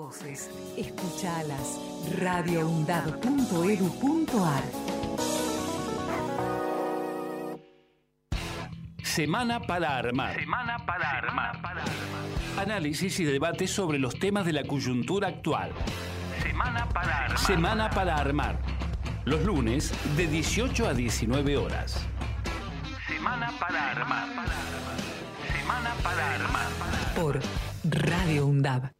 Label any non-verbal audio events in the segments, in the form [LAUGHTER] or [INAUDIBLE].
voces, escuchalas. radioundad.edu.ar Semana para armar. Semana para armar. Análisis y debate sobre los temas de la coyuntura actual. Semana para armar. Semana para armar. Los lunes de 18 a 19 horas. Semana para armar. Semana para armar. por Radio UNDAB.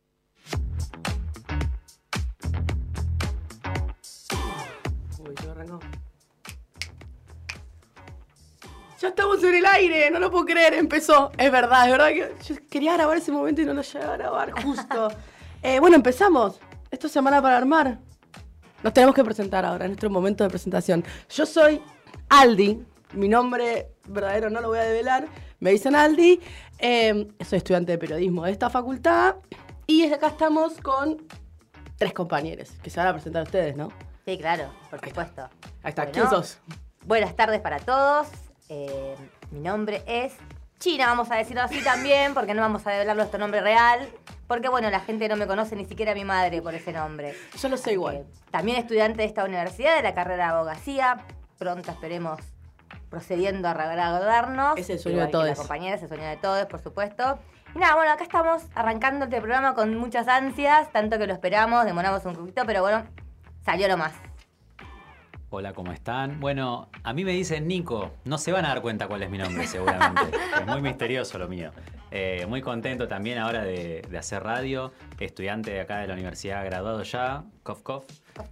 Ya estamos en el aire, no lo puedo creer, empezó. Es verdad, es verdad que yo quería grabar ese momento y no lo llegué a grabar justo. [LAUGHS] Eh, bueno, empezamos. Esto es Semana para Armar. Nos tenemos que presentar ahora, en nuestro momento de presentación. Yo soy Aldi, mi nombre verdadero no lo voy a develar. Me dicen Aldi, eh, soy estudiante de periodismo de esta facultad y acá estamos con tres compañeros que se van a presentar ustedes, ¿no? Sí, claro, por supuesto. Ahí está, Bueno, ¿quién sos? Buenas tardes para todos. Eh, mi nombre es China, vamos a decirlo así también, porque no vamos a develar nuestro nombre real. Porque, bueno, la gente no me conoce ni siquiera a mi madre por ese nombre. Yo lo sé igual. Eh, también estudiante de esta universidad, de la carrera de abogacía. Pronto esperemos procediendo a graduarnos. Es el sueño igual de todos. La compañera es el sueño de todos, por supuesto. Y nada, bueno, acá estamos arrancando este programa con muchas ansias, tanto que lo esperamos, demoramos un poquito, pero bueno, salió lo más. Hola, ¿cómo están? Bueno, a mí me dicen Nico. No se van a dar cuenta cuál es mi nombre, seguramente. [LAUGHS] es muy misterioso lo mío. Eh, muy contento también ahora de, de hacer radio. Estudiante de acá de la universidad, graduado ya. Cof, cof.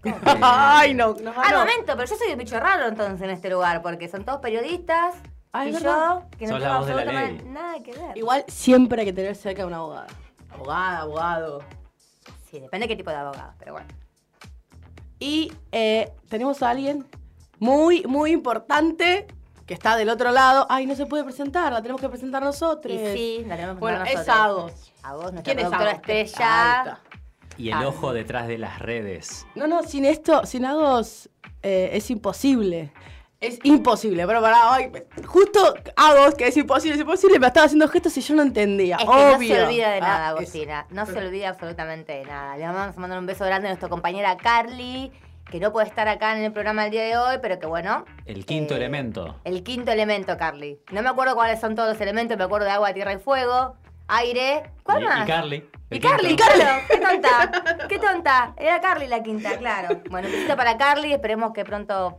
Eh, Ay, no, no, no. momento, pero yo soy el bicho raro entonces en este lugar, porque son todos periodistas. Ah, y yo, que no tengo la voz de la absolutamente nada que ver. Igual siempre hay que tener cerca a una abogada. Abogada, abogado. Sí, depende de qué tipo de abogado, pero bueno. Y eh, tenemos a alguien muy, muy importante que está del otro lado. Ay, no se puede presentar, la tenemos que presentar nosotros. Y sí, la tenemos que Bueno, presentar es nosotros. Agos. A vos, nuestra ¿Quién es Agos? Estrella. Y el Ah. ojo detrás de las redes. No, no, sin esto, sin Agos eh, es imposible. Es imposible, pero para ay, justo Agos, que es imposible, es imposible, me estaba haciendo gestos y yo no entendía. Es que no Obvio. se olvida de Ah, nada, Agostina. No se olvida absolutamente de nada. Le vamos a mandar un beso grande a nuestra compañera Carly, que no puede estar acá en el programa el día de hoy, pero que bueno. El quinto eh, elemento. El quinto elemento, Carly. No me acuerdo cuáles son todos los elementos, me acuerdo de agua, tierra y fuego, aire. ¿Cuál y, más? y Carly. Y Carly, quinto. claro, qué tonta, qué tonta. Era Carly la quinta, claro. Bueno, un besito para Carly, esperemos que pronto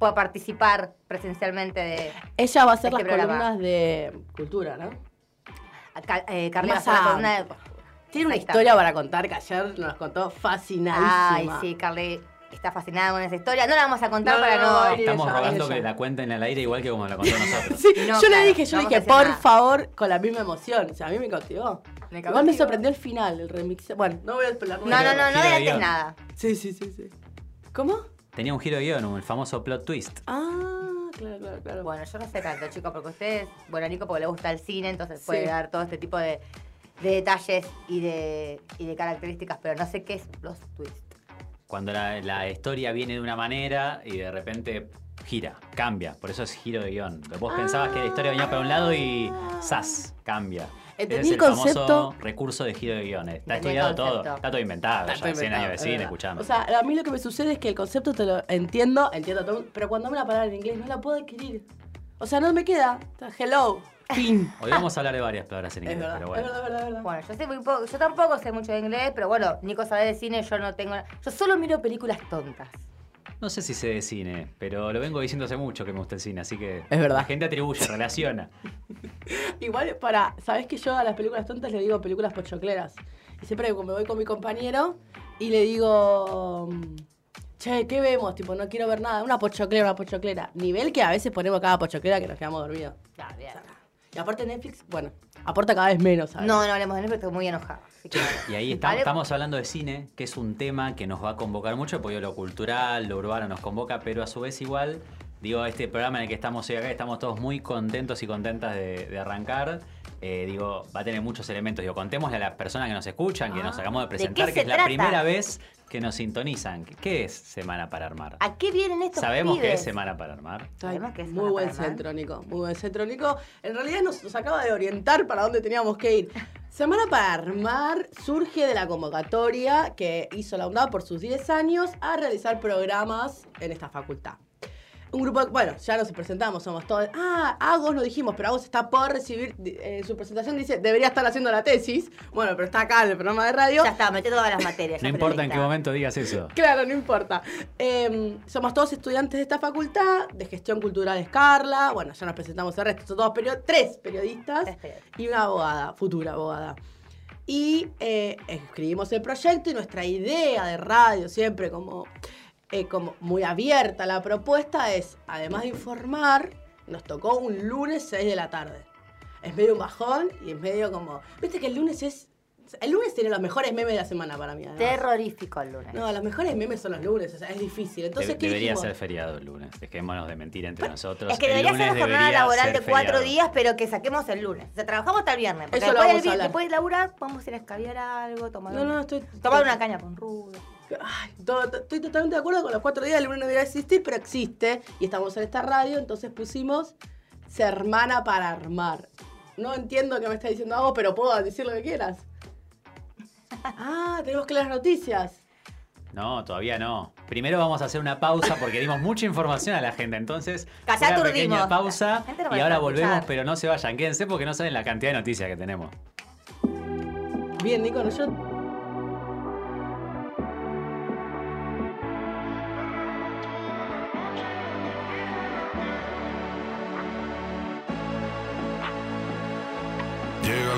pueda participar presencialmente de... Ella va a hacer Este las programa. columnas de cultura, ¿no? a Ca- eh, la columna de... Tiene una historia para contar que ayer nos contó fascinadísima. Ay, sí, Carly está fascinada con esa historia. No la vamos a contar No, para no, no... no, Estamos ella, rogando ella. que la cuenten al aire igual que como la contó [LAUGHS] nosotros. Sí, No, yo le dije, yo no le dije, por nada. favor, con la misma emoción. O sea, a mí me cautivó. Me Igual me sorprendió el final, el remix. Bueno, no voy a esperar. No, no, no, no de adelantes nada. Sí, sí, sí, sí. ¿Cómo? Tenía un giro de guion, el famoso plot twist. Ah, claro, claro, claro. Bueno, yo no sé tanto, chicos, porque ustedes, bueno, a Nico porque le gusta el cine, entonces puede dar todo este tipo de, de detalles y de, y de características, pero no sé qué es los twists. Cuando la, la historia viene de una manera y de repente gira, cambia. Por eso es giro de guion. Vos pensabas que la historia venía para un lado y ¡zas! Cambia. Entendí el el famoso recurso de giro de guion. Está estudiado todo. Está todo inventado. Está ya, todo 100 inventado, años de cine, escuchando. O sea, a mí lo que me sucede es que el concepto te lo entiendo, entiendo todo, pero cuando me la palabra en inglés no la puedo adquirir. O sea, no me queda. Hello, fin. [LAUGHS] Hoy vamos a hablar de varias palabras en es inglés, verdad, pero es bueno. verdad, es verdad, es verdad. Bueno, yo sé muy poco, yo tampoco sé mucho de inglés, pero bueno, Nico sabe de cine, yo no tengo. Yo solo miro películas tontas. No sé si sé de cine, pero lo vengo diciendo hace mucho que me gusta el cine, así que Es verdad. la gente atribuye, relaciona. [LAUGHS] Igual para, ¿sabés que yo a las películas tontas le digo películas pochocleras? Y siempre que me voy con mi compañero y le digo, che, ¿qué vemos? Tipo, no quiero ver nada, una pochoclera, una pochoclera. Nivel que a veces ponemos cada pochoclera que nos quedamos dormidos. Claro, bien. Y aparte Netflix, bueno, aporta cada vez menos, ¿sabes? No, no hablemos de Netflix, estoy muy enojada. Que- Y ahí está- Vale. estamos hablando de cine, que es un tema que nos va a convocar mucho, porque lo cultural, lo urbano nos convoca, pero a su vez igual, digo, este programa en el que estamos hoy acá, estamos todos muy contentos y contentas de, de arrancar. Eh, digo, va a tener muchos elementos. Digo, contémosle a las personas que nos escuchan, que nos acabamos de ¿de presentar, que es la primera vez que nos sintonizan. ¿Qué es Semana para Armar? ¿A qué vienen estos Sabemos que pibes? es Semana para Armar. Sabemos que es muy una buen para armar. centro, Nico. Muy buen centro, Nico. En realidad nos, nos acaba de orientar para dónde teníamos que ir. Semana para armar surge de la convocatoria que hizo la UNDAD por sus 10 años a realizar programas en esta facultad. Un grupo, bueno, ya nos presentamos, somos todos. Ah, Agos no dijimos, pero Agos está por recibir, eh, su presentación dice, debería estar haciendo la tesis. Bueno, pero está acá en el programa de radio. Ya está, mete todas las materias. No importa en qué momento digas eso. [LAUGHS] Claro, no importa. Eh, somos todos estudiantes de esta facultad, de gestión cultural Escarla. Bueno, ya nos presentamos el resto. Son todos perio- tres periodistas Tres periodistas. y una abogada, futura abogada. Y eh, escribimos el proyecto y nuestra idea de radio, siempre como, eh, como muy abierta la propuesta, es, además de informar, nos tocó un lunes 6 de la tarde. Es medio un bajón y es medio como... Viste que el lunes es... El lunes tiene los mejores memes de la semana para mí. además. Terrorífico el lunes. No, los mejores memes son los lunes, o sea, es difícil. Entonces, De- ¿qué debería dijimos? ser feriado el lunes. Dejémonos de mentir entre nosotros. Es que El debería ser lunes una jornada laboral ser de cuatro feriado. días, pero que saquemos el lunes. O sea, trabajamos hasta el viernes. Porque Eso lo después, vamos del a después de laburar, vamos a ir a escabiar algo, tomar, No, no, estoy... tomar una caña con rudo. Ay, to- to- estoy totalmente de acuerdo con los cuatro días, el lunes no debería existir, pero existe. Y estamos en esta radio, entonces pusimos Sermana para armar. No entiendo qué me está diciendo algo, pero puedo decir lo que quieras. [LAUGHS] Ah, tenemos que las noticias. No, todavía no. Primero vamos a hacer una pausa porque dimos [LAUGHS] mucha información a la gente. Entonces, Callá, una aturdimos. pequeña pausa y ahora escuchar. volvemos, pero no se vayan. Quédense porque no saben la cantidad de noticias que tenemos. Bien, Nico, no, yo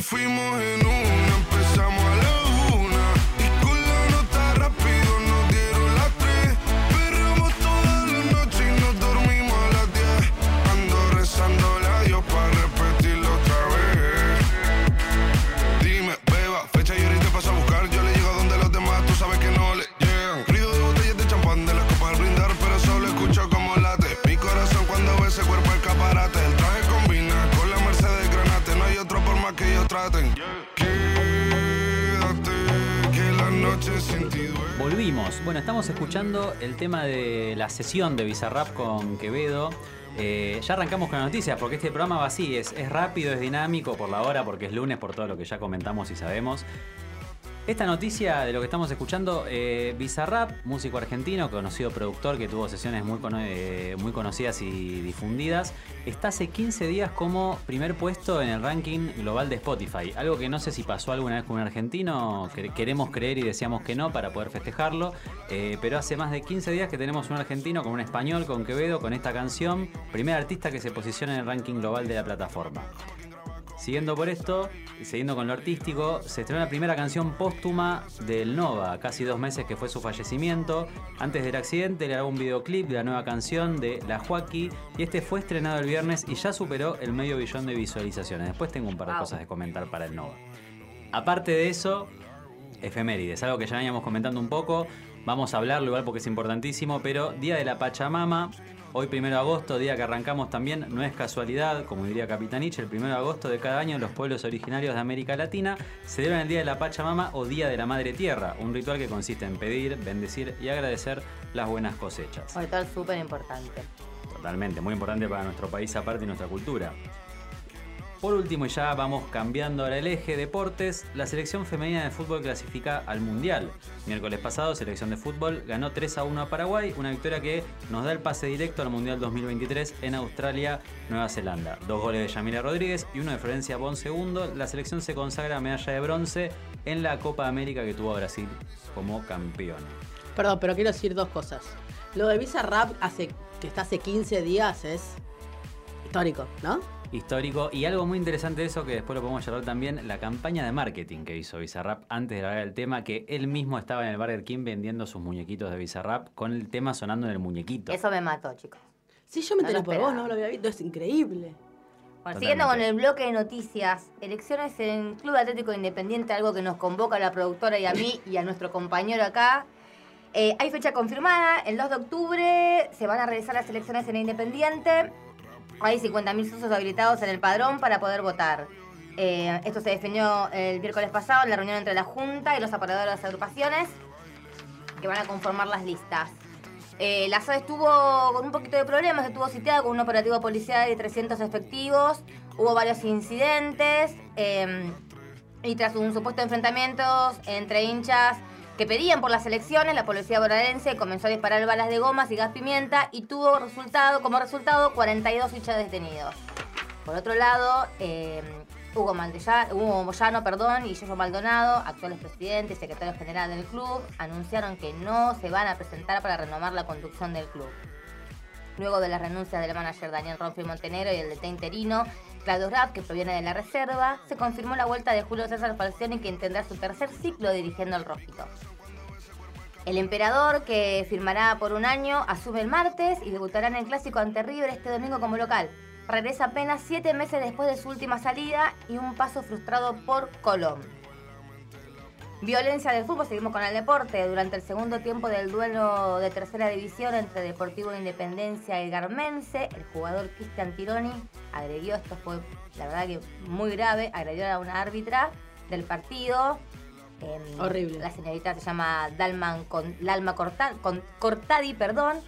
fuimos en una, Volvimos. Bueno, estamos escuchando el tema de la sesión de Bizarrap con Quevedo. Eh, ya arrancamos con las noticias porque este programa va así, es, es rápido, es dinámico por la hora, porque es lunes, por todo lo que ya comentamos y sabemos. Esta noticia de lo que estamos escuchando, eh, Bizarrap, músico argentino, conocido productor que tuvo sesiones muy, eh, conocidas y difundidas, está hace 15 días como primer puesto en el ranking global de Spotify. Algo que no sé si pasó alguna vez con un argentino, que queremos creer y deseamos que no para poder festejarlo, eh, pero hace más de 15 días que tenemos un argentino con un español, con Quevedo, con esta canción, primer artista que se posiciona en el ranking global de la plataforma. Siguiendo por esto, y siguiendo con lo artístico, se estrenó la primera canción póstuma del Nova, casi dos meses que fue su fallecimiento. Antes del accidente le grabó un videoclip de la nueva canción de La Joaquí y este fue estrenado el viernes y ya superó el medio billón de visualizaciones. Después tengo un par de Wow. cosas de comentar para el Nova. Aparte de eso, efemérides, algo que ya veníamos comentando un poco. Vamos a hablarlo igual porque es importantísimo, pero Día de la Pachamama, hoy primero de agosto, día que arrancamos también, no es casualidad, como diría Capitanich, el primero de agosto de cada año los pueblos originarios de América Latina celebran el Día de la Pachamama o Día de la Madre Tierra, un ritual que consiste en pedir, bendecir y agradecer las buenas cosechas. Un ritual súper importante. Totalmente, muy importante para nuestro país aparte y nuestra cultura. Por último, y ya vamos cambiando ahora el eje, deportes, la selección femenina de fútbol clasifica al Mundial. Miércoles pasado, selección de fútbol ganó 3 a 1 a Paraguay, una victoria que nos da el pase directo al Mundial 2023 en Australia, Nueva Zelanda. Dos goles de Yamila Rodríguez y uno de Florencia Bon segundo. La selección se consagra a medalla de bronce en la Copa América que tuvo a Brasil como campeón. Perdón, pero quiero decir dos cosas. Lo de Visa Rap hace, que está hace 15 días es histórico, ¿no? Histórico. Y algo muy interesante de eso, que después lo podemos charlar también, la campaña de marketing que hizo Bizarrap antes de grabar el tema, que él mismo estaba en el Burger King vendiendo sus muñequitos de Bizarrap con el tema sonando en el muñequito. Eso me mató, chicos. Sí, yo me No enteré por vos, no lo había visto, es increíble. Bueno, siguiendo con el bloque de noticias, elecciones en Club Atlético Independiente, algo que nos convoca a la productora y a mí y a nuestro compañero acá. Eh, hay fecha confirmada, el 2 de octubre se van a realizar las elecciones en Independiente. Hay 50.000 socios habilitados en el padrón para poder votar. Eh, esto se definió el miércoles pasado en la reunión entre la Junta y los operadores de las agrupaciones que van a conformar las listas. Eh, la SAD estuvo con un poquito de problemas, estuvo sitiada con un operativo policial de 300 efectivos, hubo varios incidentes eh, y tras un supuesto enfrentamiento entre hinchas que pedían por las elecciones, la policía bonaerense comenzó a disparar balas de gomas y gas pimienta y tuvo resultado, como resultado 42 hinchas detenidos. Por otro lado, eh, Hugo, Maldellano, Hugo Moyano perdón, y Yoyo Maldonado, actuales presidente y secretario general del club, anunciaron que no se van a presentar para renovar la conducción del club. Luego de las renuncias del manager Daniel Ronfi Montenegro y el DT interino Claudio Rapp, que proviene de la reserva, se confirmó la vuelta de Julio César Falcioni, quien tendrá su tercer ciclo dirigiendo al Rojito. El emperador, que firmará por un año, asume el martes y debutará en el clásico ante River este domingo como local. Regresa apenas siete meses después de su última salida y un paso frustrado por Colón. Violencia del fútbol, seguimos con el deporte. Durante el segundo tiempo del duelo de tercera división entre Deportivo Independencia y Garmense, el jugador Cristian Tironi agredió, esto fue la verdad que muy grave, agredió a una árbitra del partido. Horrible. La señorita se llama Dalman con, Lalma Corta- con- Cortadi, perdón,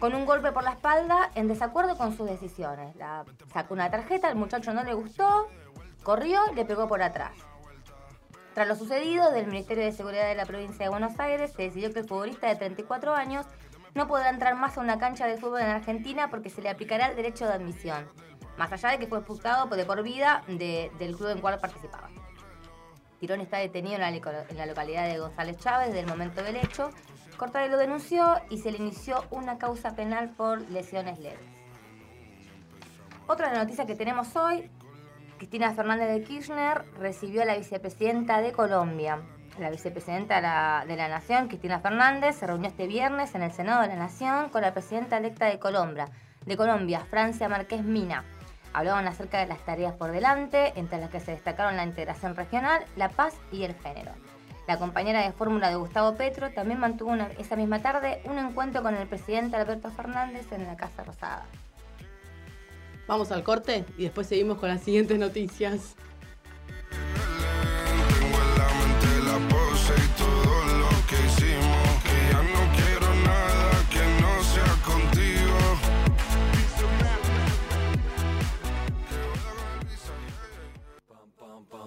con un golpe por la espalda en desacuerdo con sus decisiones. La, sacó una tarjeta, el muchacho no le gustó, corrió y le pegó por atrás. Tras lo sucedido, del Ministerio de Seguridad de la provincia de Buenos Aires se decidió que el futbolista de 34 años no podrá entrar más a una cancha de fútbol en Argentina porque se le aplicará el derecho de admisión, más allá de que fue expulsado de por vida de- del club en cual participaba. Tirón está detenido en la, localidad de González Chávez desde el momento del hecho. Cortade lo denunció y se le inició una causa penal por lesiones leves. Otra noticia que tenemos hoy, Cristina Fernández de Kirchner recibió a la vicepresidenta de Colombia. La vicepresidenta de la, Nación, Cristina Fernández, se reunió este viernes en el Senado de la Nación con la presidenta electa de Colombia, de Colombia, Francia Márquez Mina. Hablaban acerca de las tareas por delante, entre las que se destacaron la integración regional, la paz y el género. La compañera de fórmula de Gustavo Petro también mantuvo una- esa misma tarde un encuentro con el presidente Alberto Fernández en la Casa Rosada. Vamos al corte y después seguimos con las siguientes noticias.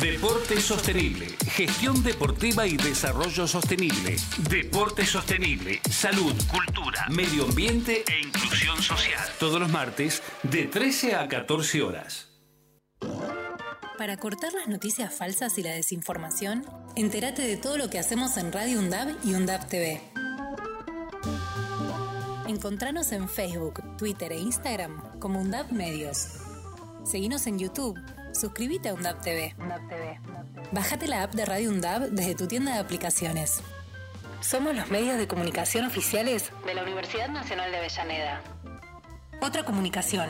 Deporte sostenible, gestión deportiva y desarrollo sostenible. Deporte sostenible, salud, Cultura medio ambiente e inclusión social. todos los martes de 13 a 14 horas. Para cortar las noticias falsas y la desinformación, entérate de todo lo que hacemos en Radio UNDAB y UNDAB TV. Encontranos en Facebook, Twitter e Instagram como UNDAB Medios. Seguinos en YouTube. Suscríbete a UNDAB TV. Bájate la app de Radio UNDAB desde tu tienda de aplicaciones. Somos los medios de comunicación oficiales de la Universidad Nacional de Avellaneda. Otra comunicación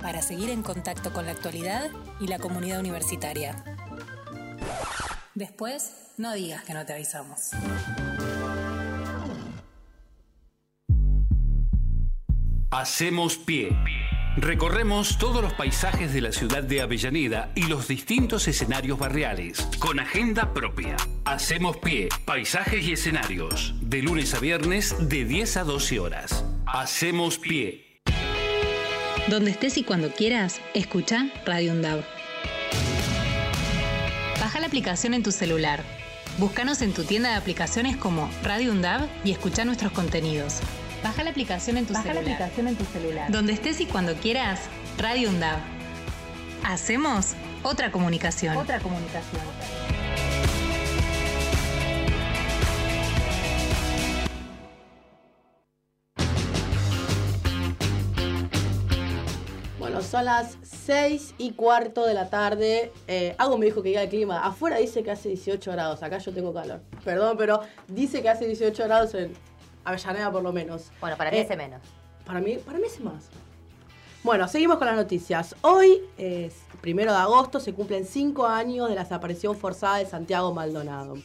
para seguir en contacto con la actualidad y la comunidad universitaria. Después, no digas que no te avisamos. Hacemos pie. Recorremos todos los paisajes de la ciudad de Avellaneda y los distintos escenarios barriales, con agenda propia. Hacemos pie, paisajes y escenarios, de lunes a viernes de 10 a 12 horas. Hacemos pie. Donde estés y cuando quieras, escucha Radio UNDAB. Baja la aplicación en tu celular. Búscanos en tu tienda de aplicaciones como Radio UNDAB y escucha nuestros contenidos. Baja la aplicación en tu celular. Donde estés y cuando quieras, Radio UNDAB. Hacemos Otra comunicación. Otra comunicación. Bueno, son las 6 y cuarto de la tarde. Eh, algo me dijo que diga el clima. Afuera dice que hace 18 grados. Acá yo tengo calor. Perdón, pero dice que hace 18 grados en Avellaneda por lo menos. Bueno, para mí Eh, hace menos. Para mí, para mí es más. Bueno, seguimos con las noticias. Hoy, es primero de agosto, se cumplen cinco años de la desaparición forzada de Santiago Maldonado.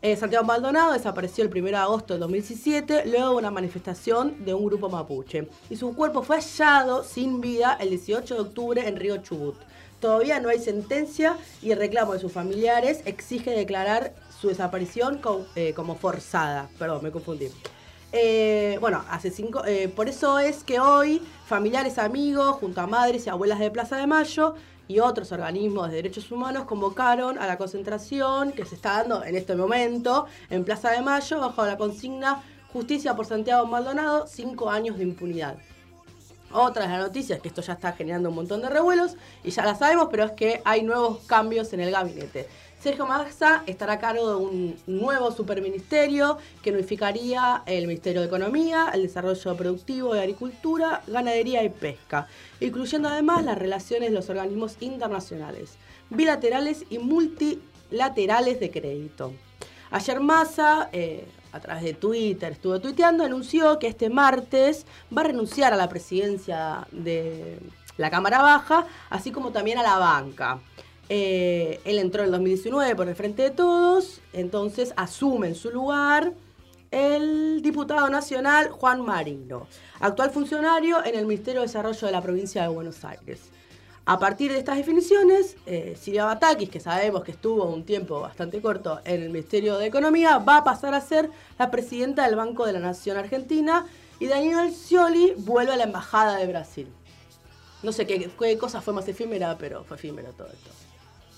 Eh, Santiago Maldonado desapareció el 1 de agosto de 2017 luego de una manifestación de un grupo mapuche. Y su cuerpo fue hallado sin vida el 18 de octubre en Río Chubut. Todavía no hay sentencia y el reclamo de sus familiares exige declarar su desaparición co- eh, como forzada. Perdón, me confundí. Eh, bueno, hace cinco. eh, por eso es que hoy familiares, amigos, junto a madres y abuelas de Plaza de Mayo y otros organismos de derechos humanos convocaron a la concentración que se está dando en este momento en Plaza de Mayo bajo la consigna Justicia por Santiago Maldonado, cinco años de impunidad. Otra de las noticias que esto ya está generando un montón de revuelos y ya la sabemos, pero es que hay nuevos cambios en el gabinete. Sergio Massa estará a cargo de un nuevo superministerio que unificaría el Ministerio de Economía, el Desarrollo Productivo y Agricultura, Ganadería y Pesca, incluyendo además las relaciones de los organismos internacionales, bilaterales y multilaterales de crédito. Ayer Massa, eh, a través de Twitter, estuvo tuiteando, anunció que este martes va a renunciar a la presidencia de la Cámara Baja, así como también a la banca. Eh, él entró en el 2019 por el Frente de Todos, entonces asume en su lugar el diputado nacional Juan Marino, actual funcionario en el Ministerio de Desarrollo de la provincia de Buenos Aires. A partir de estas definiciones, eh, Silvia Batakis, que sabemos que estuvo un tiempo bastante corto en el Ministerio de Economía, va a pasar a ser la presidenta del Banco de la Nación Argentina y Daniel Scioli vuelve a la Embajada de Brasil. No sé qué, qué cosa fue más efímera, pero fue efímero todo esto.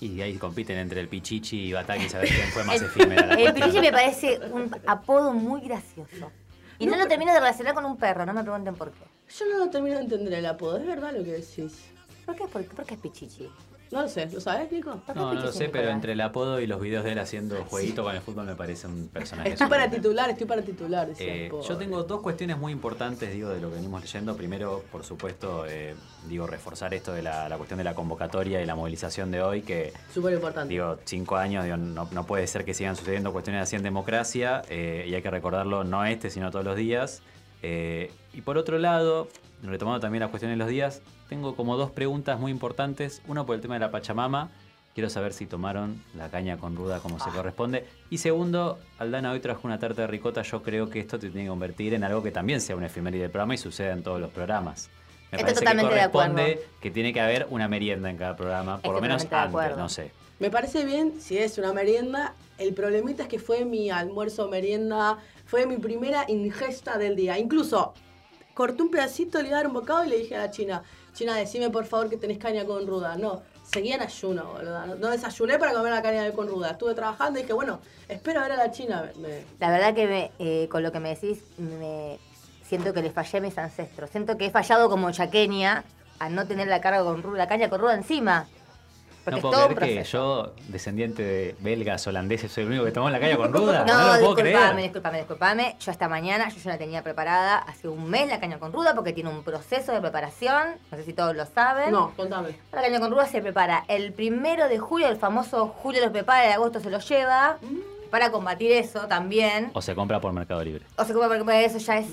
Y ahí compiten entre el Pichichi y Batakis a ver quién fue más efímera. El. Pichichi me parece un apodo muy gracioso. Y no, lo termino de relacionar con un perro, no me pregunten por qué. Yo no lo termino de entender el apodo, es verdad lo que decís. ¿Por qué, por, por qué es Pichichi? No lo sé, ¿lo sabes, Nico? ¿Por qué No, no lo sé, pero entre el apodo y los videos de él haciendo jueguito con el fútbol me parece un personaje. Estoy para titular, estoy para titular. Eh, yo tengo dos cuestiones muy importantes, digo, de lo que venimos leyendo. Primero, por supuesto, eh, digo, reforzar esto de la, la cuestión de la convocatoria y la movilización de hoy, que, Súper importante. digo, cinco años, digo, no, no puede ser que sigan sucediendo cuestiones así en democracia, eh, y hay que recordarlo no este, sino todos los días. Eh, y por otro lado, retomando también la cuestión de los días, tengo como dos preguntas muy importantes. Una por el tema de la Pachamama. Quiero saber si tomaron la caña con ruda como Ah. se corresponde. Y segundo, Aldana hoy trajo una tarta de ricota. Yo creo que esto te tiene que convertir en algo que también sea una efeméride del programa y suceda en todos los programas. Me Estoy parece totalmente que de corresponde acuerdo. que tiene que haber una merienda en cada programa, por Estoy lo menos antes, no sé. Me parece bien si es una merienda. El problemita es que fue mi almuerzo merienda, fue mi primera ingesta del día. Incluso corté un pedacito, le iba a dar un bocado y le dije a la china, china, decime por favor que tenés caña con ruda. No, seguía en ayuno, boluda. No, desayuné para comer la caña con ruda. Estuve trabajando y dije, bueno, espero ver a la china. La verdad que me, eh, con lo que me decís, me siento que le fallé a mis ancestros. Siento que he fallado como chaqueña a no tener la carga con ruda, la caña con ruda encima. Porque No es puedo un creer que yo, descendiente de belgas, holandeses, soy el único que tomó la caña con ruda. No, No, lo puedo disculpame, creer. disculpame, disculpame. Yo esta mañana, yo ya la tenía preparada hace un mes la caña con ruda porque tiene un proceso de preparación. No sé si todos lo saben. No, contame. La caña con ruda se prepara el primero de julio, el famoso julio los prepara, el agosto se lo lleva. Para combatir eso también. O se compra por Mercado Libre. O se compra porque eso ya es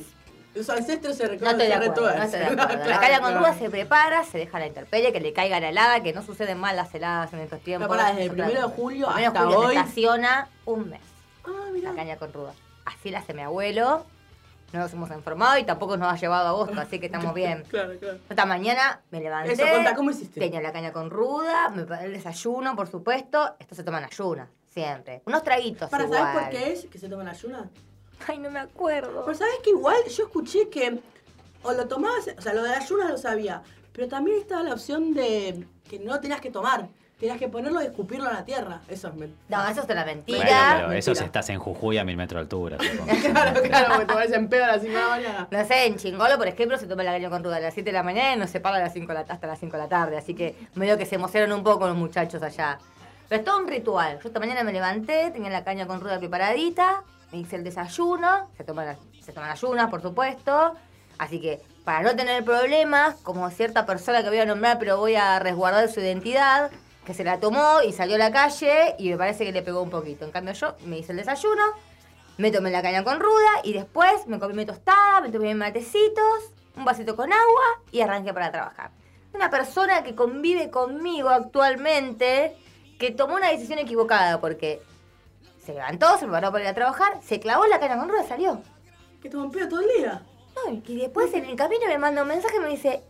Los ancestros se No recuerdan. estoy de acuerdo, no estoy de acuerdo. La caña con ruda se prepara, se deja la intemperie, que le caiga la helada, que no suceden mal las heladas en estos tiempos. pará, desde el primero de julio hasta julio hoy. Se estaciona un mes Ah, mirá. la caña con ruda. Así la hace mi abuelo. No nos hemos enfermado y tampoco nos ha llevado a agosto, así que estamos [LAUGHS] bien. Claro, claro. Esta mañana me levanté. Eso, contá, ¿cómo hiciste? Tenía la caña con ruda, me el desayuno, por supuesto. Esto se toma en ayuna, siempre. Unos traguitos Para, igual. ¿sabes por qué es que se toman ayunas? [LAUGHS] Ay, no me acuerdo. Pero sabes que igual yo escuché que o lo tomabas, o sea, lo de ayunas lo sabía, pero también estaba la opción de que no tenías que tomar. Tenías que ponerlo y escupirlo a la tierra. Eso es mentira. No, eso es una mentira. Bueno, pero eso si estás en Jujuy a mil metros de altura. [LAUGHS] claro, claro, porque te pones en pedo a las 5 de la [LAUGHS] mañana. No sé, en Chingolo, por ejemplo, se toma la caña con ruda a las 7 de la mañana y no se para a las 5 de la- hasta las 5 de la tarde. Así que medio que se emocionaron un poco los muchachos allá. Pero es todo un ritual. Yo esta mañana me levanté, tenía la caña con ruda preparadita, hice el desayuno, se toman se toman ayunas, por supuesto. Así que para no tener problemas, como cierta persona que voy a nombrar, pero voy a resguardar su identidad, que se la tomó y salió a la calle y me parece que le pegó un poquito. En cambio yo me hice el desayuno, me tomé la caña con ruda y después me comí mi tostada, me tomé mis matecitos, un vasito con agua y arranqué para trabajar. Una persona que convive conmigo actualmente, que tomó una decisión equivocada porque se levantó, se preparó para ir a trabajar, se clavó la caña con ruda y salió. Que te pedo todo el día. No, y después en el camino me manda un mensaje y me dice,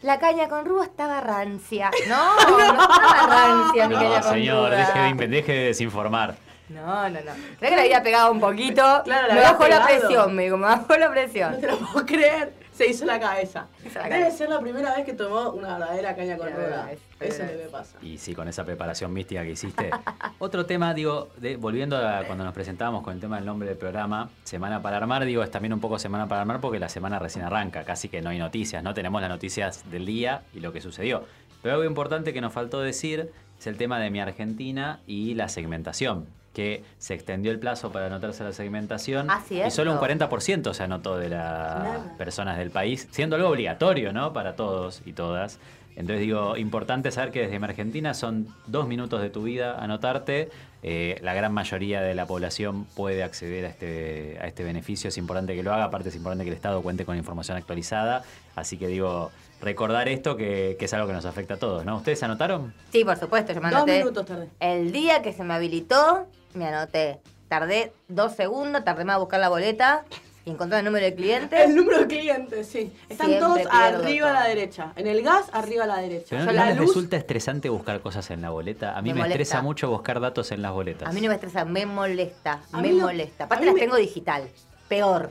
la caña con ruda estaba rancia. [LAUGHS] No, no estaba rancia mi caña No, con señor, ruda. deje de, deje de desinformar. No, no, no. Creo que le había pegado un poquito. Claro, le me bajó la presión, me dijo, me bajó la No presión. te lo puedo creer. Se hizo la cabeza. Hizo la Debe cabeza. ser la primera vez que tomó una verdadera caña con vez, Eso es lo que pasa. Y sí, con esa preparación mística que hiciste. [LAUGHS] Otro tema, digo, de- volviendo a cuando nos presentábamos con el tema del nombre del programa, Semana para Armar, digo, es también un poco Semana para Armar porque la semana recién arranca, casi que no hay noticias, ¿no? Tenemos las noticias del día y lo que sucedió. Pero algo importante que nos faltó decir es el tema de mi Argentina y la segmentación, que se extendió el plazo para anotarse a la segmentación Ah, y solo un cierto. 40% se anotó de las personas del país, siendo algo obligatorio, ¿no? Para todos y todas. Entonces digo, importante saber que desde mi Argentina son dos minutos de tu vida anotarte. Eh, la gran mayoría de la población puede acceder a este, a este beneficio. Es importante que lo haga. Aparte es importante que el Estado cuente con información actualizada. Así que digo, recordar esto que, que es algo que nos afecta a todos, ¿no? ¿Ustedes anotaron? Sí, por supuesto, yo me Dos minutos tardé. El día que se me habilitó, me anoté. Tardé dos segundos, tardé más a buscar la boleta y encontrar el número de cliente. El número de clientes, sí. Están Siempre todos arriba a la derecha. En el gas, arriba a la derecha. Pero ¿no, la no les luz, resulta estresante buscar cosas en la boleta? A mí Me estresa mucho buscar datos en las boletas. A mí no me estresa, me molesta, A me no- molesta. Aparte las me- tengo digital, peor.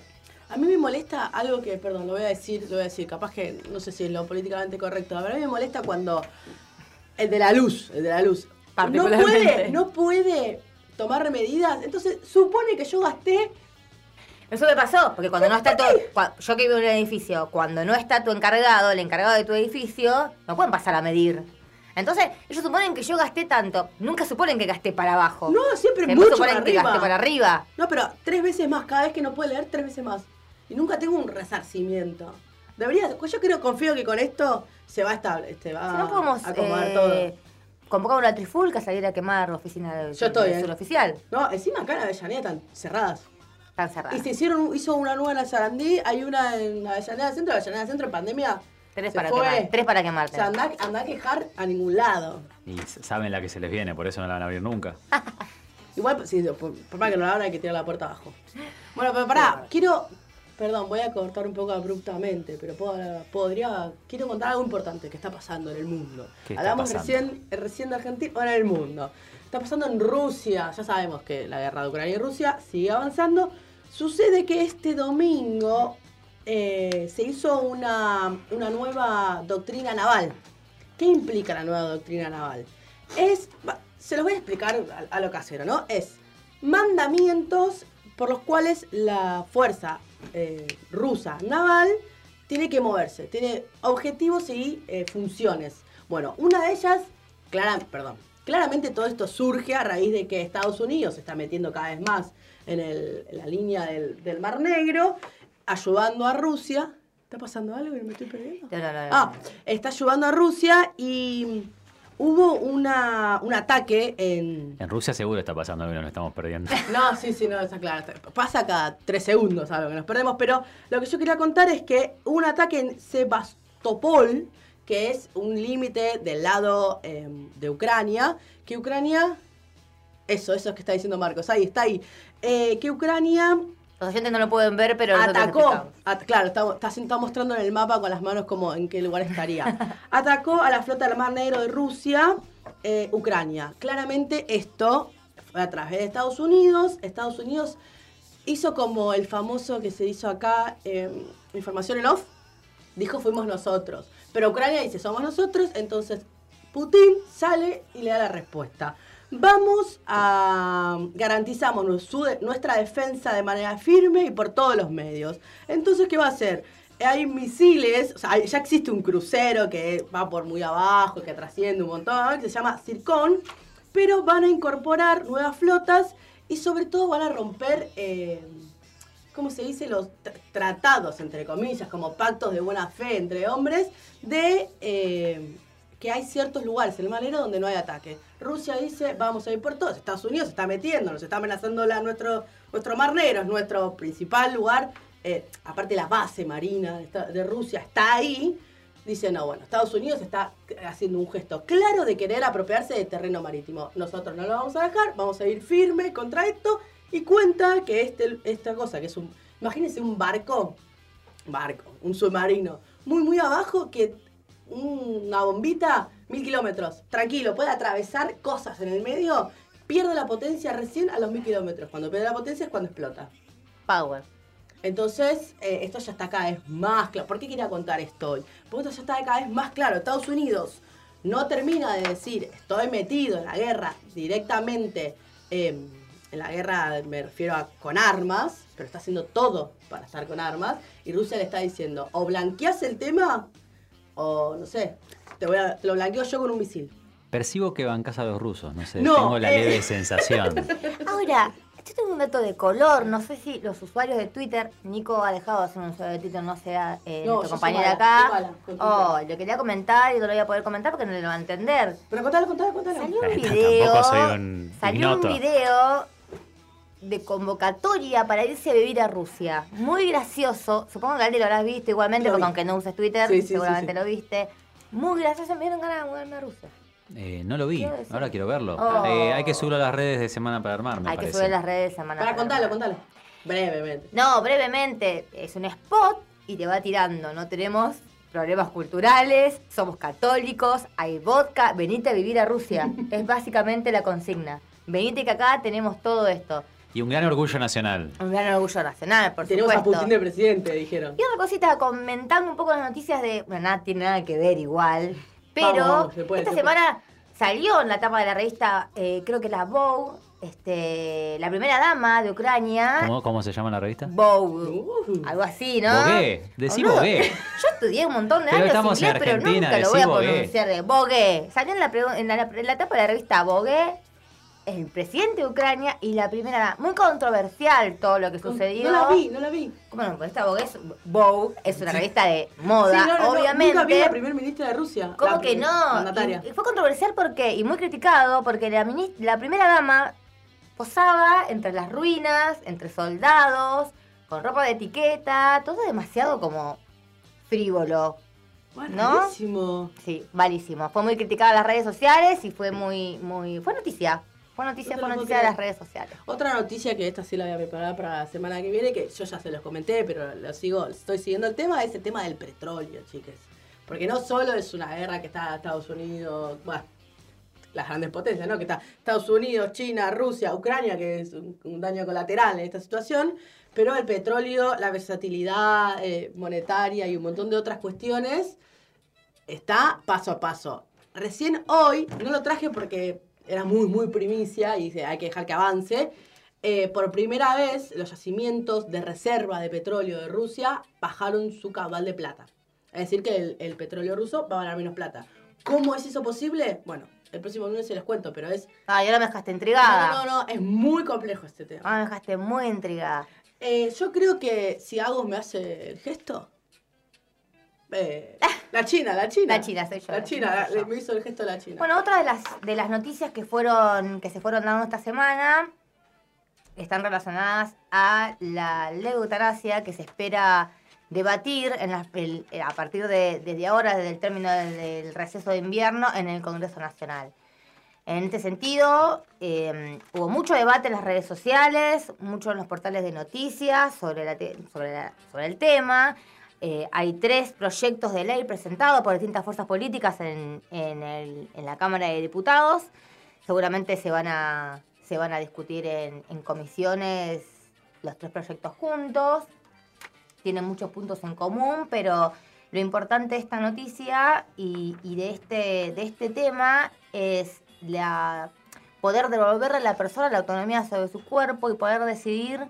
A mí me molesta algo que, perdón, lo voy a decir, lo voy a decir, capaz que no sé si es lo políticamente correcto, pero a mí me molesta cuando el de la luz, el de la luz, no Particularmente. puede, no puede tomar medidas, entonces supone que yo gasté, Eso me pasó, porque cuando no está tu... cua- Yo que vivo en un edificio, cuando no está tu encargado, el encargado de tu edificio, no pueden pasar a medir. Entonces, ellos suponen que yo gasté tanto. Nunca suponen que gasté para abajo. no, siempre Siempre mucho suponen para que arriba. gasté para arriba. No, pero tres veces más, cada vez que no puede leer, tres veces más. Y nunca tengo un resarcimiento. Debería, yo creo, confío que con esto se va a establecer, este, va Si no podemos a acomodar eh, todo. Convocar una trifulca, salir a quemar la oficina del Yo estoy, eh. sur oficial. No, encima acá en Avellaneda están cerradas. Están cerradas. Y se hicieron, hizo una nueva en la Sarandí, hay una en Avellaneda Centro, Avellaneda Centro en pandemia. Tres se para fue. quemar. Tres para O quemarte. sea, anda, anda a quejar a ningún lado. Y saben la que se les viene, por eso no la van a abrir nunca. [LAUGHS] Igual, pues, sí, por, por más que no la abran, hay que tirar la puerta abajo. Bueno, pero pará, quiero. Perdón, voy a cortar un poco abruptamente, pero puedo, podría. Quiero contar algo importante que está pasando en el mundo. ¿Qué está Hablamos recién, recién de Argentina, ahora en el mundo. Está pasando en Rusia. Ya sabemos que la guerra de Ucrania y Rusia sigue avanzando. Sucede que este domingo eh, se hizo una, una nueva doctrina naval. ¿Qué implica la nueva doctrina naval? Es, se los voy a explicar a, a lo casero, ¿no? Es mandamientos por los cuales la fuerza eh, rusa naval tiene que moverse, tiene objetivos y eh, funciones. Bueno, una de ellas, clara, perdón, claramente todo esto surge a raíz de que Estados Unidos se está metiendo cada vez más en, el- en la línea del, del Mar Negro, ayudando a Rusia. ¿Está pasando algo que me estoy perdiendo? No, no, no, no. Ah, está ayudando a Rusia y hubo una, un ataque en... En Rusia seguro está pasando algo nos estamos perdiendo. [LAUGHS] No, sí, sí, no, está claro. Pasa cada tres segundos algo que nos perdemos, pero lo que yo quería contar es que hubo un ataque en Sebastopol, que es un límite del lado eh, de Ucrania, que Ucrania... Eso, eso es que está diciendo Marcos, ahí está ahí. Eh, que Ucrania Los oyentes no lo pueden ver, pero atacó, at- claro, está, está, está mostrando en el mapa con las manos como en qué lugar estaría. [LAUGHS] atacó a la flota del Mar Negro de Rusia, eh, Ucrania. Claramente esto fue a través de Estados Unidos. Estados Unidos hizo como el famoso que se hizo acá, eh, información en off, dijo fuimos nosotros. Pero Ucrania dice somos nosotros, entonces Putin sale y le da la respuesta. Vamos a garantizamos nuestra defensa de manera firme y por todos los medios. Entonces, ¿qué va a hacer? Hay misiles, o sea, ya existe un crucero que va por muy abajo, que trasciende un montón, que se llama Circon, pero van a incorporar nuevas flotas y sobre todo van a romper, eh, ¿cómo se dice? Los tr- tratados, entre comillas, como pactos de buena fe entre hombres, de eh, que hay ciertos lugares en el mar donde no hay ataque. Rusia dice, vamos a ir por todos. Estados Unidos está metiendo, nos está amenazando la, nuestro, nuestro mar Negro, es nuestro principal lugar. eh, aparte la base marina de Rusia está ahí. Dice, no, bueno, Estados Unidos está haciendo un gesto claro de querer apropiarse de terreno marítimo. Nosotros no lo vamos a dejar, vamos a ir firme contra esto. Y cuenta que este, esta cosa, que es un... Imagínense un barco, barco, un submarino, muy, muy abajo, que una bombita, mil kilómetros, tranquilo, puede atravesar cosas en el medio, pierde la potencia recién a los mil kilómetros. Cuando pierde la potencia es cuando explota. Power. Entonces, eh, esto ya está cada vez más claro. ¿Por qué quería contar esto hoy? Porque esto ya está cada vez más claro. Estados Unidos no termina de decir, estoy metido en la guerra directamente, eh, en la guerra me refiero a con armas, pero está haciendo todo para estar con armas. Y Rusia le está diciendo, o blanqueas el tema, o no sé, te, voy a- te lo blanqueo yo con un misil. Percibo que bancas a los rusos, no sé, No, tengo la eh. leve sensación. [LAUGHS] Ahora, yo tengo un dato de color. No sé si los usuarios de Twitter, Nico ha dejado de ser un usuario de Twitter, no sea eh, No, mala, soy acá. mala oh, le quería comentar y no lo voy a poder comentar porque no lo va a entender. Pero contalo, contalo, contalo. Salió un video. tampoco soy un salió ignoto. un video de convocatoria para irse a vivir a Rusia. Muy gracioso. Supongo que Aldi lo habrás visto igualmente, Lo porque vi. aunque no uses Twitter, Sí, sí, sí, seguramente sí. lo viste. Muy gracioso, me dieron ganas de mudarme a Rusia. Eh, no lo vi, Quiero ahora quiero verlo. Oh. Eh, hay que subirlo a las redes de Semana para Armar, me Hay que subir las redes de semana. Para para contalo, Armar. contalo. Brevemente. No, brevemente, es un spot y te va tirando. No tenemos problemas culturales, somos católicos, hay vodka, venite a vivir a Rusia. [LAUGHS] es básicamente la consigna. Venite que acá tenemos todo esto. Y un gran orgullo nacional. Un gran orgullo nacional, por Tenemos a supuesto. Putin de presidente, dijeron. Y otra cosita, comentando un poco las noticias de. Bueno, nada tiene nada que ver igual. Pero Vamos, vamos, se puede, esta se semana salió en la tapa de la revista, eh, creo que la Vogue, este, la primera dama de Ucrania. ¿Cómo, cómo se llama la revista? Vogue. Uh. Algo así, ¿no? Vogue, decí Vogue. [LAUGHS] Yo estudié un montón de Pero años estamos en inglés, pero Argentina, nunca lo voy a Vogue. pronunciar de Vogue. Salió en la, en la, en la tapa de la revista Vogue el presidente de Ucrania y la primera dama. Muy controversial todo lo que sucedió. No la vi, no la vi. Bueno, pues esta Vogue es, Vogue es una revista de moda, Sí, no, no, no, obviamente. Nunca vi la primer ministra de Rusia. ¿Cómo que no? Y, y fue controversial porque, y muy criticado, porque la, la primera dama posaba entre las ruinas, entre soldados, con ropa de etiqueta, todo demasiado como frívolo. ¿no? Buenísimo. Sí, malísimo. Fue muy criticada en las redes sociales y fue muy, muy. Fue noticia. Fue noticia, No fue noticia de las redes sociales. Otra noticia que esta sí la voy a preparar para la semana que viene, que yo ya se los comenté, pero lo sigo, estoy siguiendo el tema, es el tema del petróleo, chiques. Porque no solo es una guerra que está Estados Unidos, bueno, las grandes potencias, ¿no? Que está Estados Unidos, China, Rusia, Ucrania, que es un, un daño colateral en esta situación, pero el petróleo, la versatilidad eh, monetaria y un montón de otras cuestiones está paso a paso. Recién hoy, no lo traje porque era muy, muy primicia y dice, hay que dejar que avance. eh, por primera vez, los yacimientos de reserva de petróleo de Rusia bajaron su caudal de plata. Es decir, que el, el petróleo ruso va a ganar menos plata. ¿Cómo es eso posible? Bueno, el próximo lunes se les cuento, pero es... Ay, ahora me dejaste intrigada. No, no, no, es muy complejo este tema. Ahora me dejaste muy intrigada. Eh, yo creo que si Agos me hace el gesto... eh, la China, la China. La China, soy yo, La la China, China la- soy yo. me hizo el gesto la China. Bueno, otra de las, de las noticias que fueron, que se fueron dando esta semana están relacionadas a la ley de eutanasia que se espera debatir en la- el- a partir de desde ahora, desde el término del, receso de invierno, en el Congreso Nacional. En este sentido, eh, hubo mucho debate en las redes sociales, mucho en los portales de noticias sobre, la te- sobre, la- sobre el tema. Eh, hay tres proyectos de ley presentados por distintas fuerzas políticas en, en la Cámara de Diputados. Seguramente se van a, se van a discutir en, en comisiones los tres proyectos juntos. Tienen muchos puntos en común, pero Lo importante de esta noticia y, y de, este, de este tema es la poder devolverle a la persona la autonomía sobre su cuerpo y poder decidir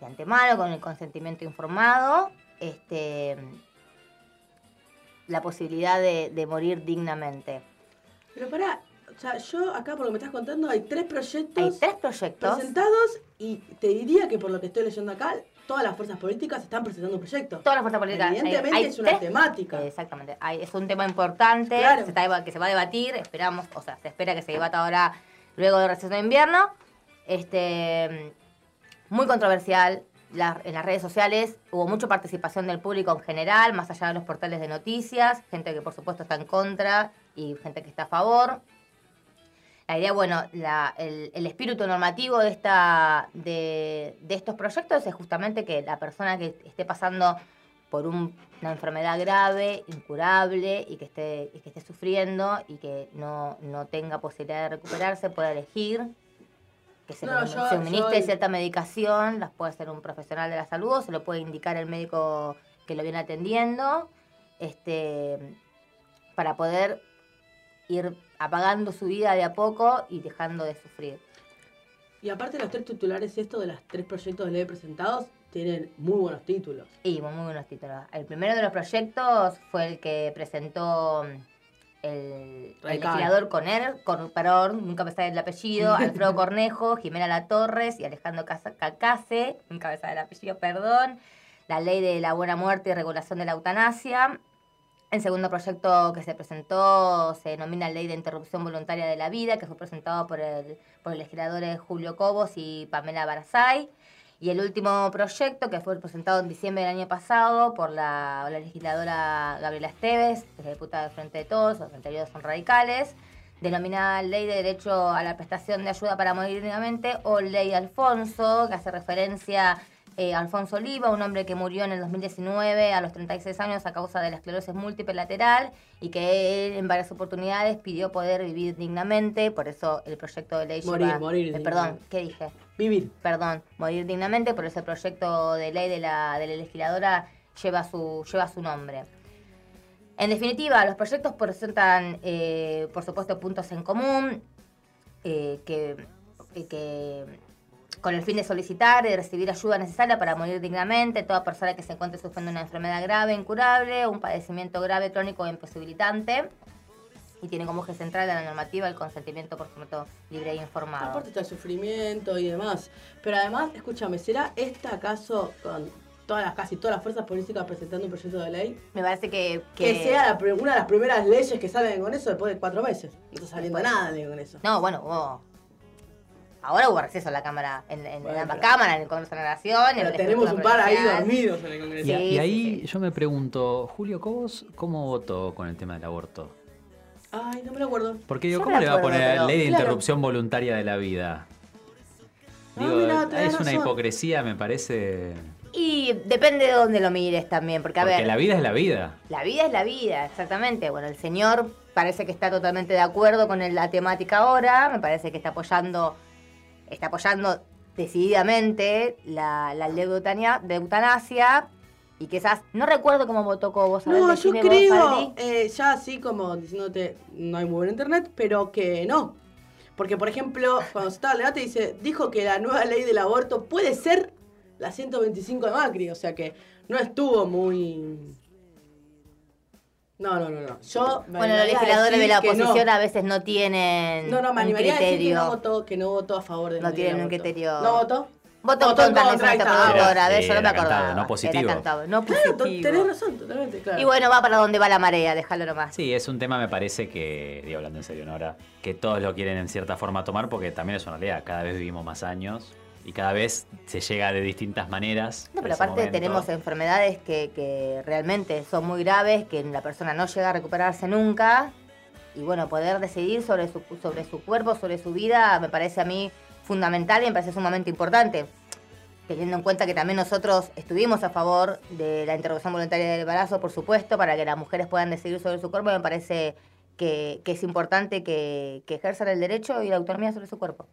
de antemano, con el consentimiento informado, este, la posibilidad de, de morir dignamente. Pero pará, o sea, yo acá por lo que me estás contando hay tres proyectos Hay tres proyectos. presentados y te diría que por lo que estoy leyendo acá, todas las fuerzas políticas están presentando proyectos. Todas las fuerzas políticas. Evidentemente hay es una tres- temática. Exactamente. Hay- es un tema importante Claro. que, se está- que se va a debatir. Esperamos, o sea, se espera que se debata ahora luego del receso de invierno. Este, muy controversial. La- en las redes sociales hubo mucha participación del público en general, más allá de los portales de noticias, gente que por supuesto está en contra y gente que está a favor. La idea, bueno, la- el, espíritu normativo de, esta, de, de estos proyectos es justamente que la persona que esté pasando por un- una enfermedad grave, incurable, y que esté, y que esté sufriendo y que no, no tenga posibilidad de recuperarse, pueda elegir que se No, le yo- suministre yo- cierta medicación, las puede hacer un profesional de la salud, o se lo puede indicar el médico que lo viene atendiendo, este, para poder ir apagando su vida de a poco y dejando de sufrir. Y aparte los tres titulares estos de los tres proyectos de ley presentados tienen muy buenos títulos. Y muy, buenos títulos. El primero de los proyectos fue el que presentó el, el legislador Conner, con, perdón, nunca me sale el apellido, [LAUGHS] Alfredo Cornejo, Jimena La Torres y Alejandro Cacase, nunca me sale el apellido, perdón, la ley de la buena muerte y regulación de la eutanasia. El segundo proyecto que se presentó se denomina Ley de Interrupción Voluntaria de la Vida, que fue presentado por el, por los legisladores Julio Cobos y Pamela Barazay. Y el último proyecto, que fue presentado en diciembre del año pasado por la, la legisladora Gabriela Esteves, que es diputada del Frente de Todos, los anteriores son radicales, denominada Ley de Derecho a la Prestación de Ayuda para Morir Dignamente o Ley Alfonso, que hace referencia eh, a Alfonso Oliva, un hombre que murió en el 2019 a los 36 años a causa de la esclerosis múltiple lateral y que él en varias oportunidades pidió poder vivir dignamente, por eso el proyecto de ley Morir, lleva- morir eh, perdón. ¿qué dije? Perdón, morir dignamente, por ese proyecto de ley de la, de la legisladora lleva su, lleva su nombre. En definitiva, los proyectos presentan, eh, por supuesto, puntos en común, eh, que, eh, que con el fin de solicitar y recibir ayuda necesaria para morir dignamente, toda persona que se encuentre sufriendo una enfermedad grave, incurable, un padecimiento grave, crónico o imposibilitante, y tiene como eje central de la normativa el consentimiento, por supuesto, libre e informado. Aparte está el sufrimiento y demás. Pero además, escúchame, ¿será este acaso con todas las, casi todas las fuerzas políticas presentando un proyecto de ley? Me parece que... Que, sea la una de las primeras leyes que salen con eso después de cuatro meses. No está saliendo Después. nada de con eso. No, bueno, hubo... Ahora hubo acceso a la Cámara, en, en Bueno, ambas pero- cámaras, en el Congreso de la Nación, en Pero el tenemos un par ahí dormidos en el Congreso. Y, Sí, y sí, ahí sí. yo me pregunto, Julio Cobos, ¿cómo votó con el tema del aborto? Ay, no me lo acuerdo. Porque digo, Yo ¿cómo me le va a acuerdo, poner pero- ley de claro. interrupción voluntaria de la vida? Ah, Digo, tenés es una razón. hipocresía, me parece. Y depende de dónde lo mires también, porque a Porque ver, la vida es la vida. la vida es la vida, exactamente. Bueno, el señor parece que está totalmente de acuerdo con el- la temática ahora, me parece que está apoyando, está apoyando decididamente la, la ley de eutania- de eutanasia, y quizás, no recuerdo cómo votó Cobos, a ver, No, yo vos, creo, eh, ya así como diciéndote, no hay muy buen internet, pero que no. Porque, por ejemplo, cuando se estaba debate, dice, dijo que la nueva ley del aborto puede ser la 125 de Macri, o sea que no estuvo muy... No, no, no, no. Yo me Bueno, los legisladores de la no. oposición a veces no tienen No, no, me un animaría a decir que criterio. no votó, que no votó a favor de No tienen un criterio. ¿No votó? Votó en Votó en contra. Yo no me acordaba. no positivo. Era cantado, no Claro, positivo. tenés razón, totalmente, claro. Y bueno, va para donde va la marea, déjalo nomás. Sí, es un tema, me parece que, digo, hablando en serio, Nora, que todos lo quieren en cierta forma tomar porque también es una realidad. Cada vez vivimos más años y cada vez se llega de distintas maneras. No, pero aparte momento. tenemos enfermedades que, que realmente son muy graves, que la persona no llega a recuperarse nunca. Y bueno, poder decidir sobre su, sobre su cuerpo, sobre su vida, me parece a mí fundamental y me parece sumamente importante. Teniendo en cuenta que también nosotros estuvimos a favor de la interrupción voluntaria del embarazo, por supuesto, para que las mujeres puedan decidir sobre su cuerpo, me parece que, que es importante que, que ejerzan el derecho y la autonomía sobre su cuerpo.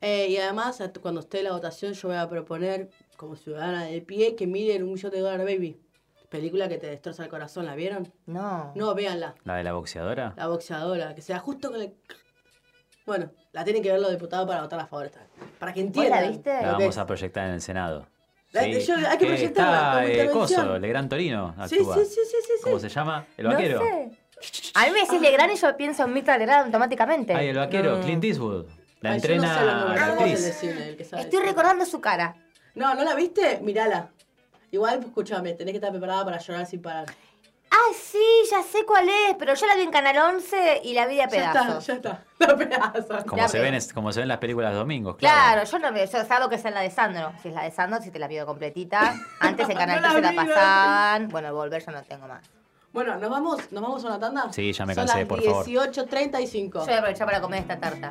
Eh, y además, cuando esté la votación, yo voy a proponer, como ciudadana de pie, que miren un millón de dólares, baby. película que te destroza el corazón, ¿la vieron? No. No, véanla. ¿La de la boxeadora? La boxeadora, que sea justo con el... Bueno, la tienen que ver los diputados para votar a favor. esta. Para que ¿Vos entiendan. la viste? La vamos a proyectar en el Senado. La- yo- hay que proyectarla Está eh. Coso, Legrand Torino Sí, actúa. sí, sí, sí, sí, ¿Cómo sí. se llama? ¿El No vaquero? sé. A mí me decís Legrand y yo pienso en Mirta Legrand automáticamente. Ay, el vaquero, No. Clint Eastwood. La Ay, yo no sé los entrena nombres, la vos el de actriz. cine, el que sabe. Estoy recordando su cara. No, ¿no la viste? Mírala. Igual, escúchame, tenés que estar preparada para llorar sin parar. Ah, sí, ya sé cuál es, pero yo la vi en Canal 11 y la vi de a Ya está, pedazos. ya está. [LAUGHS] La pedazo. Como se, ven, como se ven las películas de domingos, claro. Claro, yo no veo, yo salvo que sea la de Sandro. Si es la de Sandro, si te la pido completita. [LAUGHS] Antes en Canal No la 13 la vi, no la pasaban. Bueno, volver yo no tengo más. Bueno, ¿nos vamos, ¿nos vamos a una tanda? Sí, ya me Son cansé, las por favor. 18.35. Yo voy a aprovechar para comer esta tarta.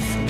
Hasta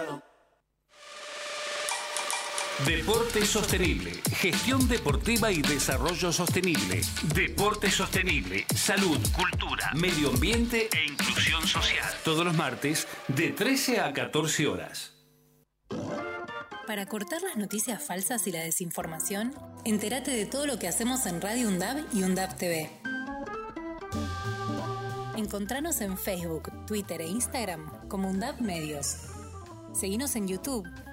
Deporte sostenible, gestión deportiva y desarrollo sostenible. Deporte sostenible, salud, Cultura medio ambiente e inclusión social. todos los martes de 13 a 14 horas. Para cortar las noticias falsas y la desinformación, entérate de todo lo que hacemos en Radio UNDAB y UNDAB TV. Encontranos en Facebook, Twitter e Instagram como UNDAB Medios. Seguinos en YouTube.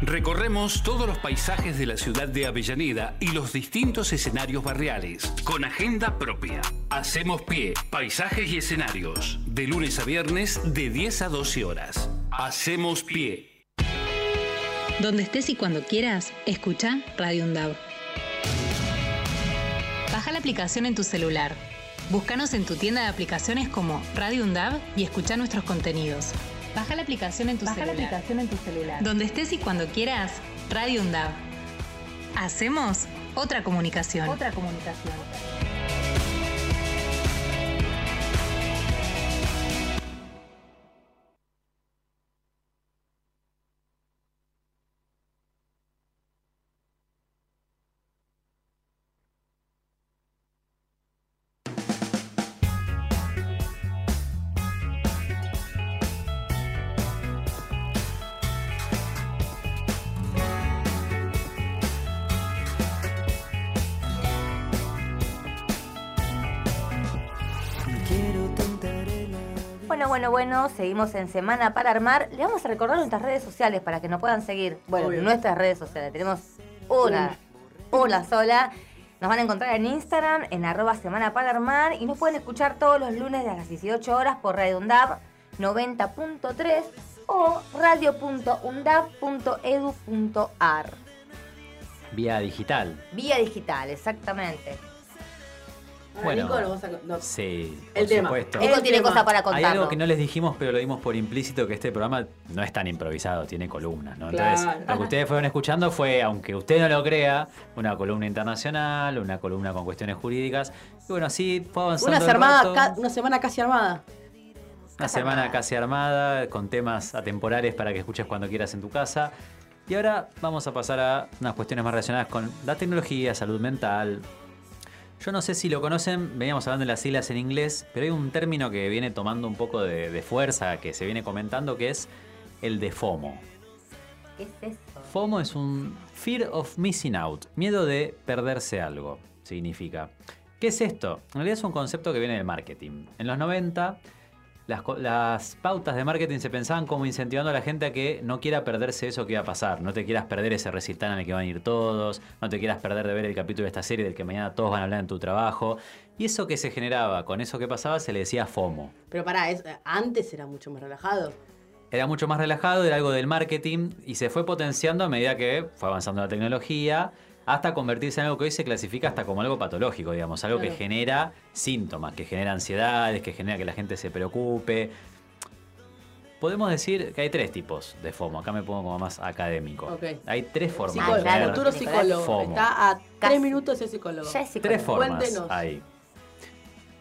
Recorremos todos los paisajes de la ciudad de Avellaneda y los distintos escenarios barriales, con agenda propia. Hacemos pie, paisajes y escenarios, de lunes a viernes de 10 a 12 horas. Hacemos pie. Donde estés y cuando quieras, escucha Radio. Baja la aplicación en tu celular. Búscanos en tu tienda de aplicaciones como Radio UNDAB y escucha nuestros contenidos. Baja la aplicación en tu celular. Donde estés y cuando quieras, Radio UNDAB. Hacemos otra comunicación. Otra comunicación. Bueno, bueno, seguimos en Semana para Armar. Le vamos a recordar nuestras redes sociales para que nos puedan seguir. Bueno, Obvio. nuestras redes sociales. Tenemos una, una sola. Nos van a encontrar en Instagram, en arroba Semana para Armar. Y nos pueden escuchar todos los lunes de las 18 horas por Radio UNDAB 90.3 o radio.undab.edu.ar. Vía digital. Vía digital, exactamente. Bueno. Nico, lo vas a- no. Sí, El por tema. supuesto. Nico El tiene tema. cosas para Hay contarnos. algo que no les dijimos, pero lo dimos por implícito, que este programa no es tan improvisado, tiene columnas, ¿no? Entonces, Claro. lo que ustedes fueron escuchando fue, aunque usted no lo crea, una columna internacional, una columna con cuestiones jurídicas. Y bueno, así fue avanzando Una, el armada, rato. ca- una semana casi armada. Una semana casi armada, con temas atemporales para que escuches cuando quieras en tu casa. Y ahora vamos a pasar a unas cuestiones más relacionadas con la tecnología, salud mental. Yo no sé si lo conocen, veníamos hablando de las siglas en inglés, pero hay un término que viene tomando un poco de, de fuerza, que se viene comentando, que es el de FOMO. ¿Qué es eso? FOMO es un Fear of Missing Out, miedo de perderse algo, significa. ¿Qué es esto? En realidad es un concepto que viene del marketing. En los 90, las, pautas de marketing se pensaban como incentivando a la gente a que no quiera perderse eso que iba a pasar. No te quieras perder ese recital en el que van a ir todos, no te quieras perder de ver el capítulo de esta serie del que mañana todos van a hablar en tu trabajo. Y eso que se generaba con eso que pasaba se le decía FOMO. Pero pará, es- antes era mucho más relajado. Era mucho más relajado, era algo del marketing y se fue potenciando a medida que fue avanzando la tecnología hasta convertirse en algo que hoy se clasifica hasta como algo patológico, digamos, algo que genera síntomas, que genera ansiedades, que genera que la gente se preocupe. Podemos decir que hay tres tipos de FOMO, acá me pongo como más académico. Hay tres formas Psicólogo, de claro, tener Futuro Nicolás. psicólogo. FOMO. Está a Casi. tres minutos de psicólogo. Ya es Tres psicólogo. formas Cuéntenos. ahí.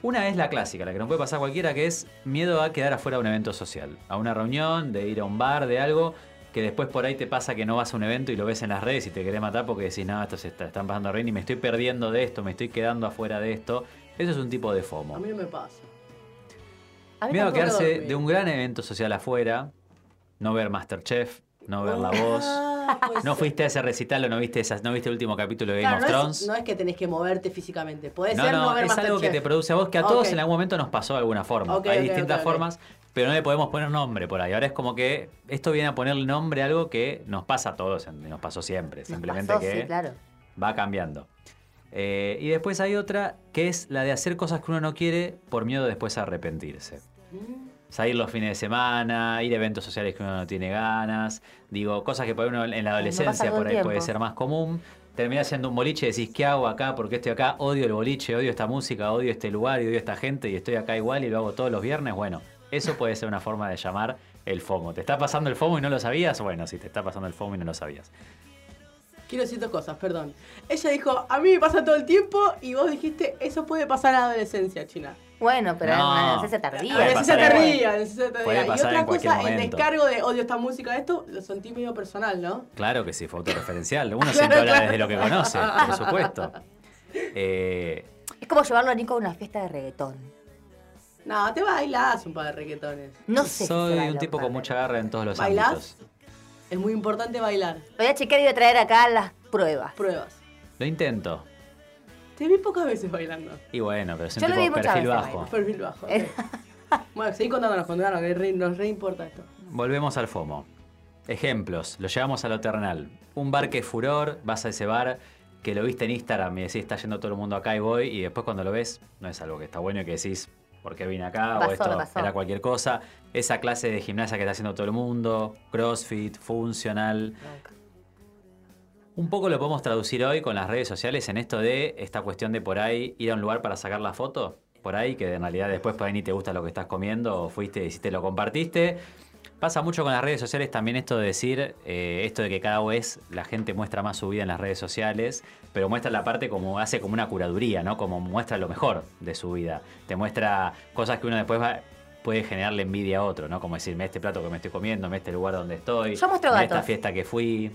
Una es la clásica, la que nos puede pasar a cualquiera, que es miedo a quedar afuera de un evento social. A una reunión, de ir a un bar, de algo, que después por ahí te pasa que no vas a un evento y lo ves en las redes y te querés matar porque decís, no, esto se está, están pasando re bien y me estoy perdiendo de esto, me estoy quedando afuera de esto. Eso es un tipo de A FOMO. mí no me pasa. A mí Miedo a quedarse de un gran evento social afuera, no ver Masterchef, no ver La Voz. Ah, [LAUGHS] Ah, puede No fuiste a ese recital o no viste, esas, no viste el último capítulo de Game Claro, of no Thrones. es, no es que tenés que moverte físicamente. Puede No, ser no, ver es algo que te produce a vos, que a todos en algún momento nos pasó de alguna forma. Hay distintas formas, pero no le podemos poner nombre por ahí. Ahora es como que esto viene a ponerle nombre a algo que nos pasa a todos, nos pasó siempre. Nos Simplemente pasó, que sí, claro. va cambiando. Eh, y después hay otra que es la de hacer cosas que uno no quiere por miedo después a arrepentirse. Salir los fines de semana, ir a eventos sociales que uno no tiene ganas. Digo, cosas que por uno en la adolescencia por ahí puede ser más común. Terminás siendo un boliche y decís, ¿qué hago acá? ¿Por qué estoy acá? Odio el boliche, odio esta música, odio este lugar, y odio esta gente y estoy acá igual y lo hago todos los viernes. Bueno, eso puede ser una forma de llamar el FOMO. ¿Te está pasando el FOMO y no lo sabías? Bueno, si te está pasando el FOMO y no lo sabías. Quiero decir dos cosas, perdón. Ella dijo, a mí me pasa todo el tiempo y vos dijiste, eso puede pasar en la adolescencia, China. Bueno, pero No. una adolescencia tardía. Puede Adolescencia tardía, adolescencia tardía. Y otra cosa, el descargo de odio esta música, esto lo sentí medio personal, ¿no? Claro que sí, fue autorreferencial. Uno [LAUGHS] Claro, siempre habla claro. desde lo que conoce, por supuesto. [LAUGHS] Eh, Es como llevarlo a Nico a una fiesta de reggaetón. No, te bailás un par de reggaetones. No sé. soy un tipo con mucha garra en todos los ¿Bailás? ámbitos. Es muy importante bailar. Voy a chequear y voy a traer acá las pruebas. Pruebas. Lo intento. Te vi pocas veces bailando. Y bueno, pero soy Yo un lo vi muchas perfil veces bajo. Perfil bajo. ok. Eh. [LAUGHS] bueno, seguí contándonos, contanos, que re- nos re importa esto. Volvemos al FOMO. Ejemplos, lo llevamos a lo terrenal. Un bar que es furor, vas a ese bar que lo viste en Instagram y decís, está yendo todo el mundo acá y voy, y después cuando lo ves, no es algo que está bueno y que decís, ¿por qué vine acá? Pasó, o esto pasó. era cualquier cosa. Esa clase de gimnasia que está haciendo todo el mundo, crossfit, funcional. Un poco lo podemos traducir hoy con las redes sociales en esto de esta cuestión de por ahí ir a un lugar para sacar la foto, por ahí que en realidad después por ahí ni te gusta lo que estás comiendo o fuiste y te lo compartiste. Pasa mucho con las redes sociales también esto de decir, eh, esto de que cada vez la gente muestra más su vida en las redes sociales, pero muestra la parte como hace como una curaduría, ¿no? Como muestra lo mejor de su vida. Te muestra cosas que uno después va- puede generarle envidia a otro, ¿no? Como decirme este plato que me estoy comiendo, me este lugar donde estoy, Yo muestro mirá esta fiesta que fui.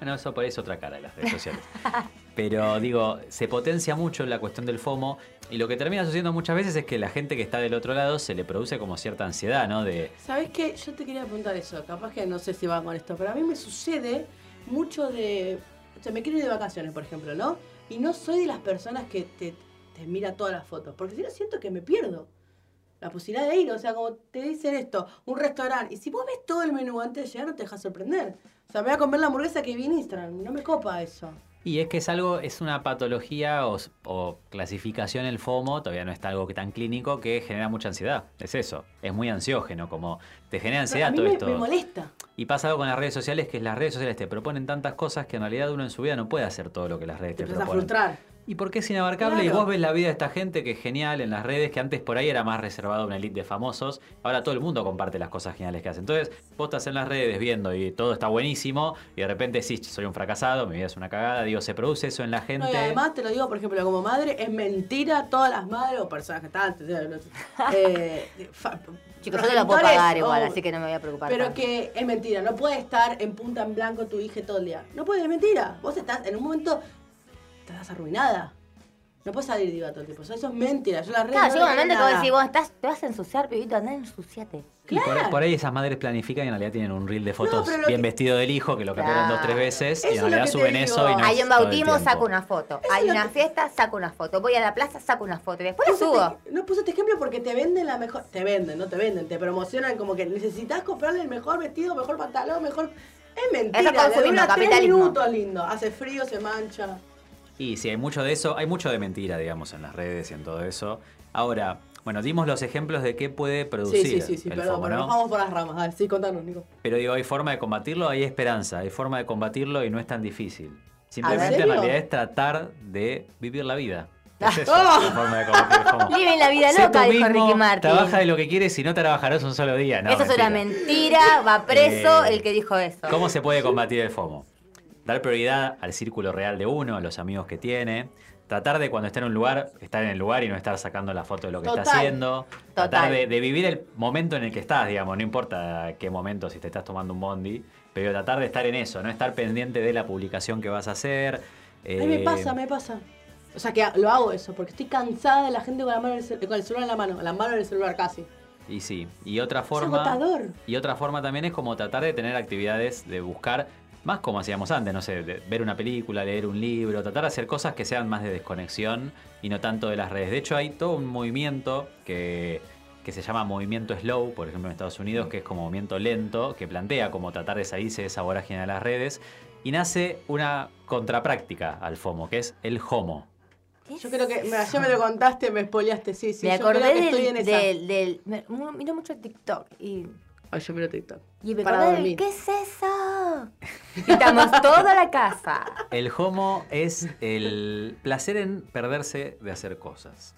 Bueno, eso por ahí es otra cara de las redes sociales. [LAUGHS] Pero digo, se potencia mucho la cuestión del FOMO y lo que termina sucediendo muchas veces es que la gente que está del otro lado se le produce como cierta ansiedad, ¿no? ¿Sabes qué? Yo te quería preguntar eso. Capaz que no sé si va con esto, pero a mí me sucede mucho de. O sea, me quiero ir de vacaciones, por ejemplo, ¿no? Y no soy de las personas que te, te mira todas las fotos, porque si no siento que me pierdo la posibilidad de ir. O sea, como te dicen esto, un restaurante. Y si vos ves todo el menú antes de llegar, no te dejas sorprender. O sea, me voy a comer la hamburguesa que vi en Instagram. No me copa eso. Y es que es algo, es una patología o, o clasificación el FOMO, todavía no está algo que tan clínico, que genera mucha ansiedad. Es eso, es muy ansiógeno, como te genera a ansiedad mí todo me, esto. me molesta. Y pasa algo con las redes sociales, que las redes sociales te proponen tantas cosas que en realidad uno en su vida no puede hacer todo lo que las redes Te te, empiezas a proponen. frustrar. ¿Y por qué es inabarcable? Y vos ves la vida de esta gente que es genial en las redes, que antes por ahí era más reservado a una elite de famosos. Ahora todo el mundo comparte las cosas geniales que hacen. Entonces, vos estás en las redes viendo y todo está buenísimo, y de repente sí, soy un fracasado, mi vida es una cagada. Digo, se produce eso en la gente. No, y además te lo digo, por ejemplo, como madre, es mentira todas las madres o personas que están. [LAUGHS] eh, Chicos, yo te lo puedo pagar igual, o- así que no me voy a preocupar. Pero tanto. que es mentira, no puede estar en punta en blanco tu hija todo el día. No puede, es mentira. Vos estás en un momento, estás arruinada. No puedes salir diva todo el tiempo. Eso es mentira. Yo la Claro, no llega un le momento que vos decís, vos estás, te vas a ensuciar, pibito, andá ensuciate. Y por, Claro. por ahí esas madres planifican y en realidad tienen un reel de fotos pero lo bien que- vestido del hijo, que lo capturan dos tres Claro. veces, Eso y es en lo realidad que te suben digo. eso y no Hay es un todo el bautismo, tiempo. saco una foto. Eso Hay es lo una que- fiesta, saco una foto. Voy a la plaza, saco una foto. Y después la Puse subo. este- no puse este ejemplo porque te venden la mejor. Te venden, no te venden. Te promocionan como que necesitas comprarle el mejor vestido, mejor pantalón, mejor. Es mentira. Eso es consumismo, le dura tres capitalismo. minutos lindo. Hace frío, se mancha. Y sí, hay mucho de eso, hay mucho de mentira, digamos, en las redes y en todo eso. Ahora, bueno, dimos los ejemplos de qué puede producir Sí, sí, sí, sí, el perdón, FOMO, pero ¿no? nos vamos por las ramas. Dale, sí, contanos, Nico. Pero digo, hay forma de combatirlo, hay esperanza, hay forma de combatirlo y no es tan difícil. Simplemente en realidad es tratar de vivir la vida. [LAUGHS] Es eso, ¡Oh! la forma de combatir el FOMO. [LAUGHS] Viven la vida loca, dijo mismo, Ricky Martin. Trabaja de lo que quieres y no trabajarás un solo día. No, eso es una mentira. mentira, va preso Eh, el que dijo eso. ¿Cómo se puede combatir el FOMO? Dar prioridad al círculo real de uno, a los amigos que tiene. Tratar de cuando esté en un lugar, estar en el lugar y no estar sacando la foto de lo que está Total. haciendo. Tratar de, de vivir el momento en el que estás, digamos, no importa qué momento, si te estás tomando un bondi, pero tratar de estar en eso, no estar pendiente de la publicación que vas a hacer. A mí me Eh, pasa, me pasa. O sea, que lo hago eso, porque estoy cansada de la gente con, la mano el, con el celular en la mano, la mano en el celular casi. Y sí, y otra Es forma. agotador. Y otra forma también es como tratar de tener actividades, de buscar más como hacíamos antes, no sé, de ver una película, leer un libro, tratar de hacer cosas que sean más de desconexión y no tanto de las redes. De hecho, hay todo un movimiento que, que se llama movimiento slow, por ejemplo en Estados Unidos, que es como movimiento lento, que plantea como tratar de salirse de esa vorágine de las redes y nace una contrapráctica al FOMO, que es el HOMO. Yo creo que, mira, ya me lo contaste, me spoileaste, sí, sí. me yo creo acordé estoy del, en esa. del, del- me- miro mucho TikTok y, Ay, yo miro TikTok. y me Para dormir. ¿qué es eso? Quitamos toda la casa. [LAUGHS] El homo es el placer en perderse de hacer cosas.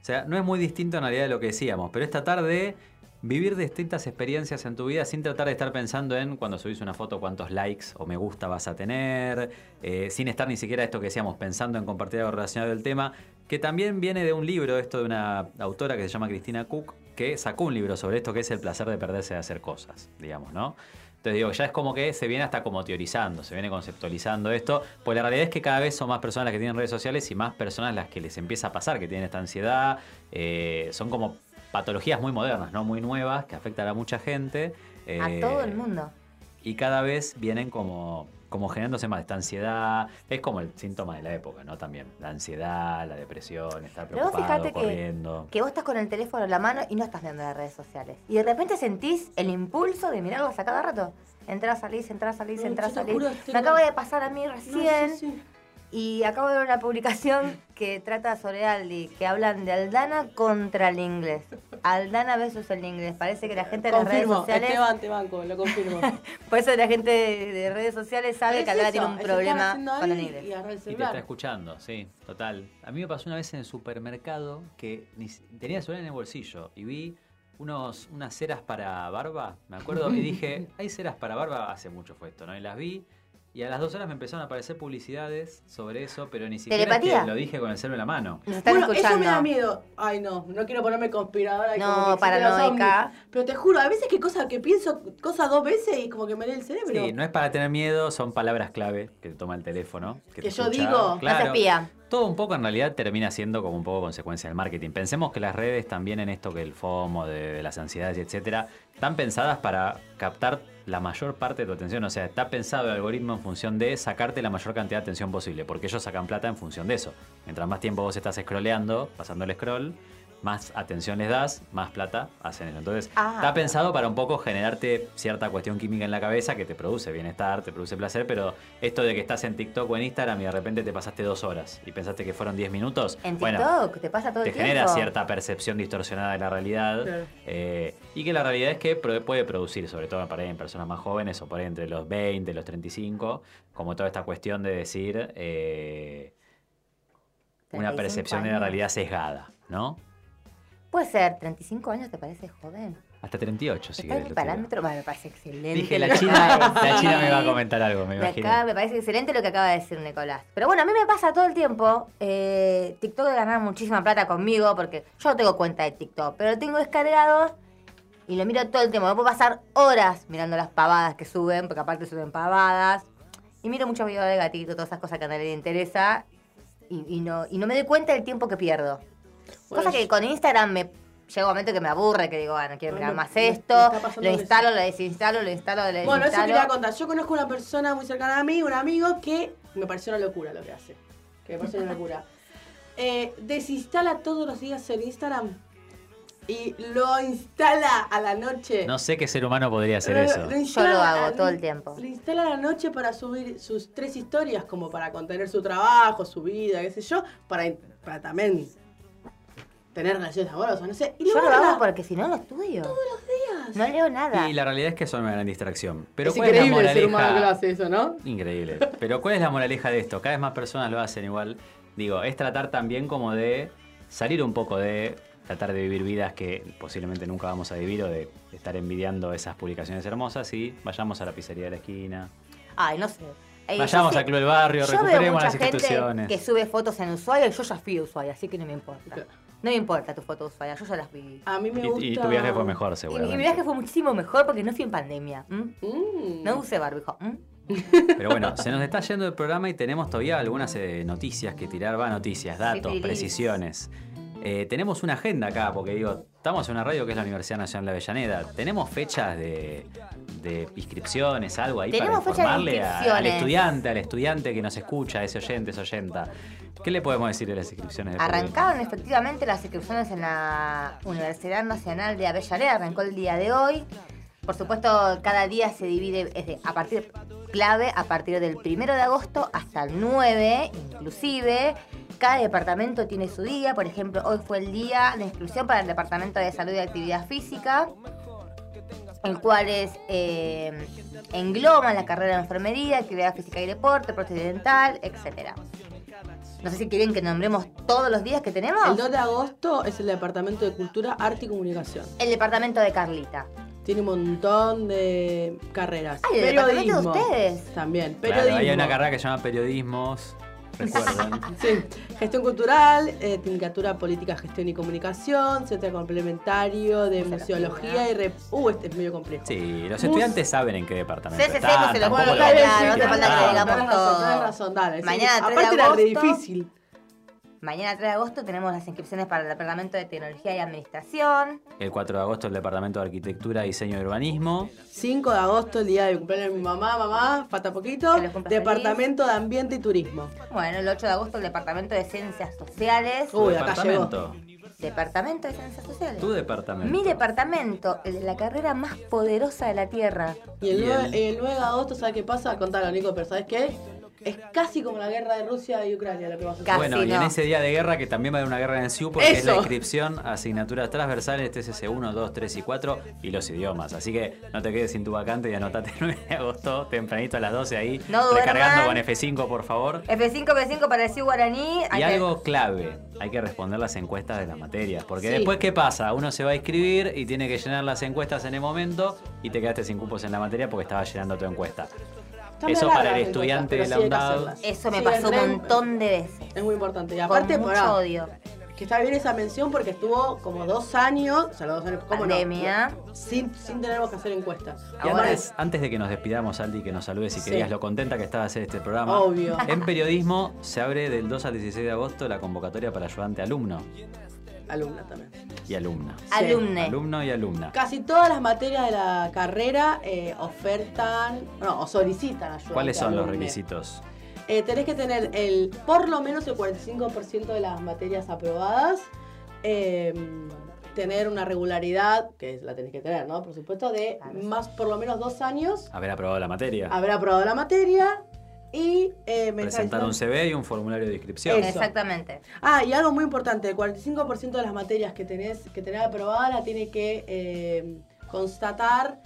O sea, no es muy distinto en realidad de lo que decíamos, pero es tratar de vivir distintas experiencias en tu vida sin tratar de estar pensando en cuando subís una foto cuántos likes o me gusta vas a tener, eh, sin estar ni siquiera esto que decíamos pensando en compartir algo relacionado del tema, que también viene de un libro, esto de una autora que se llama Cristina Cook, que sacó un libro sobre esto que es el placer de perderse de hacer cosas, digamos, ¿no? Entonces digo, ya es como que se viene hasta como teorizando, se viene conceptualizando esto, pues la realidad es que cada vez son más personas las que tienen redes sociales y más personas las que les empieza a pasar, que tienen esta ansiedad, eh, son como patologías muy modernas, ¿no? Muy nuevas, que afectan a mucha gente. A eh, todo el mundo. Y cada vez vienen como, como generándose más esta ansiedad, es como el síntoma de la época, ¿no? También, la ansiedad, la depresión, estar Pero vos preocupado, fíjate que, corriendo. que vos estás con el teléfono en la mano y no estás viendo las redes sociales. Y de repente sentís el impulso de mirarlos a cada rato. Entrar, salís, entrar, salís, te salís. Me acaba de pasar a mí No, recién sí, sí. Y acabo de ver una publicación que trata sobre Aldi, que hablan de Aldana contra el inglés. Aldana versus el inglés. Parece que la gente de las redes sociales... Esteban, te banco, lo confirmo. [LAUGHS] Por eso la gente de, de redes sociales sabe que Aldana eso, tiene un problema con el inglés. Y Y te está escuchando, sí, total. A mí me pasó una vez en el supermercado que tenía el celular en el bolsillo y vi unos, unas ceras para barba, me acuerdo, y dije, [LAUGHS] hay ceras para barba, hace mucho fue esto, ¿no? Y las vi y a las dos horas me empezaron a aparecer publicidades sobre eso, pero ni siquiera que lo dije con el celular en la mano. Nos están Bueno, escuchando. eso me da miedo. Ay, no, no quiero ponerme conspiradora. No, como paranoica. Pero te juro, a veces que cosas que pienso cosas dos veces y como que me lee el cerebro. Sí, no es para tener miedo, son palabras clave que te toma el teléfono. Que, Que te yo escucha. digo. No se Claro. espía. Todo un poco en realidad termina siendo como un poco consecuencia del marketing. Pensemos que las redes también en esto que el FOMO, de, las ansiedades, etcétera, están pensadas para captar la mayor parte de tu atención. O sea, está pensado el algoritmo en función de sacarte la mayor cantidad de atención posible, porque ellos sacan plata en función de eso. Mientras más tiempo vos estás scrolleando, pasando el scroll, más atención les das, más plata hacen eso. Entonces, Ah. está pensado para un poco generarte cierta cuestión química en la cabeza que te produce bienestar, te produce placer, pero esto de que estás en TikTok o en Instagram y de repente te pasaste dos horas y pensaste que fueron 10 minutos, En bueno, TikTok, te pasa todo te el tiempo. genera cierta percepción distorsionada de la realidad Claro. eh, y que la realidad es que puede producir, sobre todo para ahí en personas más jóvenes o por ahí entre los 20, los 35, como toda esta cuestión de decir eh, una 35 percepción de la realidad sesgada, ¿no? Puede ser, 35 años te parece joven. Hasta 38, si Está en querés. mi lo tiro. parámetro, bueno, me parece excelente. Dije, la [LAUGHS] China, la China me va a comentar algo, me imagino. acá me parece excelente lo que acaba de decir Nicolás. Pero bueno, a mí me pasa todo el tiempo. Eh, TikTok de ganar muchísima plata conmigo porque yo no tengo cuenta de TikTok, pero lo tengo descargado y lo miro todo el tiempo. Me puedo pasar horas mirando las pavadas que suben, porque aparte suben pavadas. Y miro muchos videos de gatito, todas esas cosas que a nadie le interesa. Y, y no, y no me doy cuenta del tiempo que pierdo. Bueno, Cosa que con Instagram me llega un momento que me aburre, que digo, bueno, quiero No, mirar más esto, lo instalo, lo desinstalo, lo instalo, lo desinstalo. Bueno, eso quería contar. Yo conozco una persona muy cercana a mí, un amigo, que me pareció una locura lo que hace. Que me pareció una locura. [LAUGHS] Eh, desinstala todos los días el Instagram y lo instala a la noche. No sé qué ser humano podría hacer Lo- eso. lo Yo lo a- hago todo el tiempo. Lo instala a la noche para subir sus tres historias, como para contener su trabajo, su vida, qué sé yo, para, para también tener relaciones amorosas, no sé. Y Yo lo hago porque si no lo estudio. Todos los días. No leo nada. Y la realidad es que son una gran distracción. Pero es ¿cuál es la increíble el ser humano que lo moraleja? hace eso, ¿no? Increíble. Pero ¿cuál es la moraleja de esto? Cada vez más personas lo hacen igual. Digo, es tratar también como de salir un poco de tratar de vivir vidas que posiblemente nunca vamos a vivir o de estar envidiando esas publicaciones hermosas y vayamos a la pizzería de la esquina. Ay, no sé. Ey, Vayamos al Club del Barrio, yo veo recuperemos mucha las gente instituciones. que sube fotos en Ushuaia y yo ya fui a Ushuaia, así que no me importa. No me importa tu foto de Ushuaia, yo ya las vi. A mí me Y- gusta. Y, tu viaje fue mejor, seguramente. y mi viaje fue muchísimo mejor porque no fui en pandemia. Mm. No usé barbijo. Pero bueno, se nos está yendo el programa y tenemos todavía algunas eh, noticias que tirar. Va, noticias, datos, precisiones. Eh, tenemos una agenda acá, porque digo, Estamos en una radio que es la Universidad Nacional de Avellaneda. ¿Tenemos fechas de, de inscripciones, algo ahí Tenemos para fechas de informarle a- al inscripciones. estudiante, al estudiante que nos escucha, ese oyente, esa oyenta? ¿Qué le podemos decir de las inscripciones? Arrancaron efectivamente las inscripciones en la Universidad Nacional de Avellaneda, arrancó el día de hoy. Por supuesto, cada día se divide a partir clave a partir del primero de agosto hasta el 9, inclusive. Cada departamento tiene su día, por ejemplo, hoy fue el día de inscripción para el Departamento de Salud y Actividad Física, el cual es, eh, engloba la carrera de enfermería, actividad física y deporte, prótesis dental, etcétera. No sé si quieren que nombremos todos los días que tenemos. El 2 de agosto es el Departamento de Cultura, Arte y Comunicación. El departamento de Carlita. Tiene un montón de carreras. Ay, ¿el departamento de ustedes? También. Claro, Periodismo. hay una carrera que se llama periodismos. Recuerden. [LAUGHS] Sí, gestión cultural, eh, Tecnicatura Política, Gestión y Comunicación, Centro Complementario de Museología y... Rep uh, este es medio complejo. Sí, los Mus- estudiantes saben en qué departamento Sí, sí, se no te falta que digamos todo. razón, dale. Mañana, 3 de Aparte era re agosto. difícil. Mañana 3 de agosto tenemos las inscripciones para el Departamento de Tecnología y Administración. El 4 de agosto el Departamento de Arquitectura, Diseño y Urbanismo. 5 de agosto, el día de cumpleaños de mi mamá, mamá, falta poquito. Departamento de Ambiente y Turismo. Bueno, el 8 de agosto el Departamento de Ciencias Sociales. Tu Uy, acá llegó. departamento. Departamento de Ciencias Sociales. Tu departamento. Mi departamento, el de la carrera más poderosa de la Tierra. Y el, Y 9, el- el 9 de agosto, ¿sabes qué pasa? Contalo, Nico, pero ¿sabes qué? Es casi como la guerra de Rusia y Ucrania lo que pasa. Casi Bueno, y en ese día de guerra, que también va a haber una guerra en el SIU, porque es la inscripción asignaturas transversales TCC 1, 2, 3 y 4 y los idiomas. Así que no te quedes sin tu vacante y anotate el 9 de agosto, tempranito a las 12 ahí, No recargando con F5, por favor. F5, F5 para decir guaraní. Y que- algo clave, hay que responder las encuestas de las materias. Porque Sí. después, ¿qué pasa? Uno se va a inscribir y tiene que llenar las encuestas en el momento y te quedaste sin cupos en la materia porque estaba llenando tu encuesta. Eso para el estudiante de la que UNDAD. Eso me Sí, pasó un montón de veces. Es muy importante. Y Con aparte, mucho pará, odio. que está bien esa mención porque estuvo como dos años, o sea, los dos años, ¿cómo Pandemia. no? Sin, sin tener que hacer encuestas. Y Ahora antes, antes de que nos despidamos, Aldi, que nos saludes si Sí. querías lo contenta que estaba de hacer este programa. Obvio. En periodismo se abre del 2 al 16 de agosto la convocatoria para ayudante alumno Alumna también. y alumna. Sí. Alumne. Alumno y alumna. Casi todas las materias de la carrera eh, ofertan, no, o solicitan ayuda. ¿Cuáles son los requisitos? Eh, tenés que tener el, por lo menos el 45% de las materias aprobadas, eh, tener una regularidad, que la tenés que tener, ¿no? Por supuesto, de Claro. más por lo menos dos años, Haber aprobado la materia. haber aprobado la materia y eh, me Presentar un CV y un formulario de inscripción. Eso. Exactamente. Ah, y algo muy importante, el 45% de las materias que tenés que tener aprobada la tiene que eh, constatar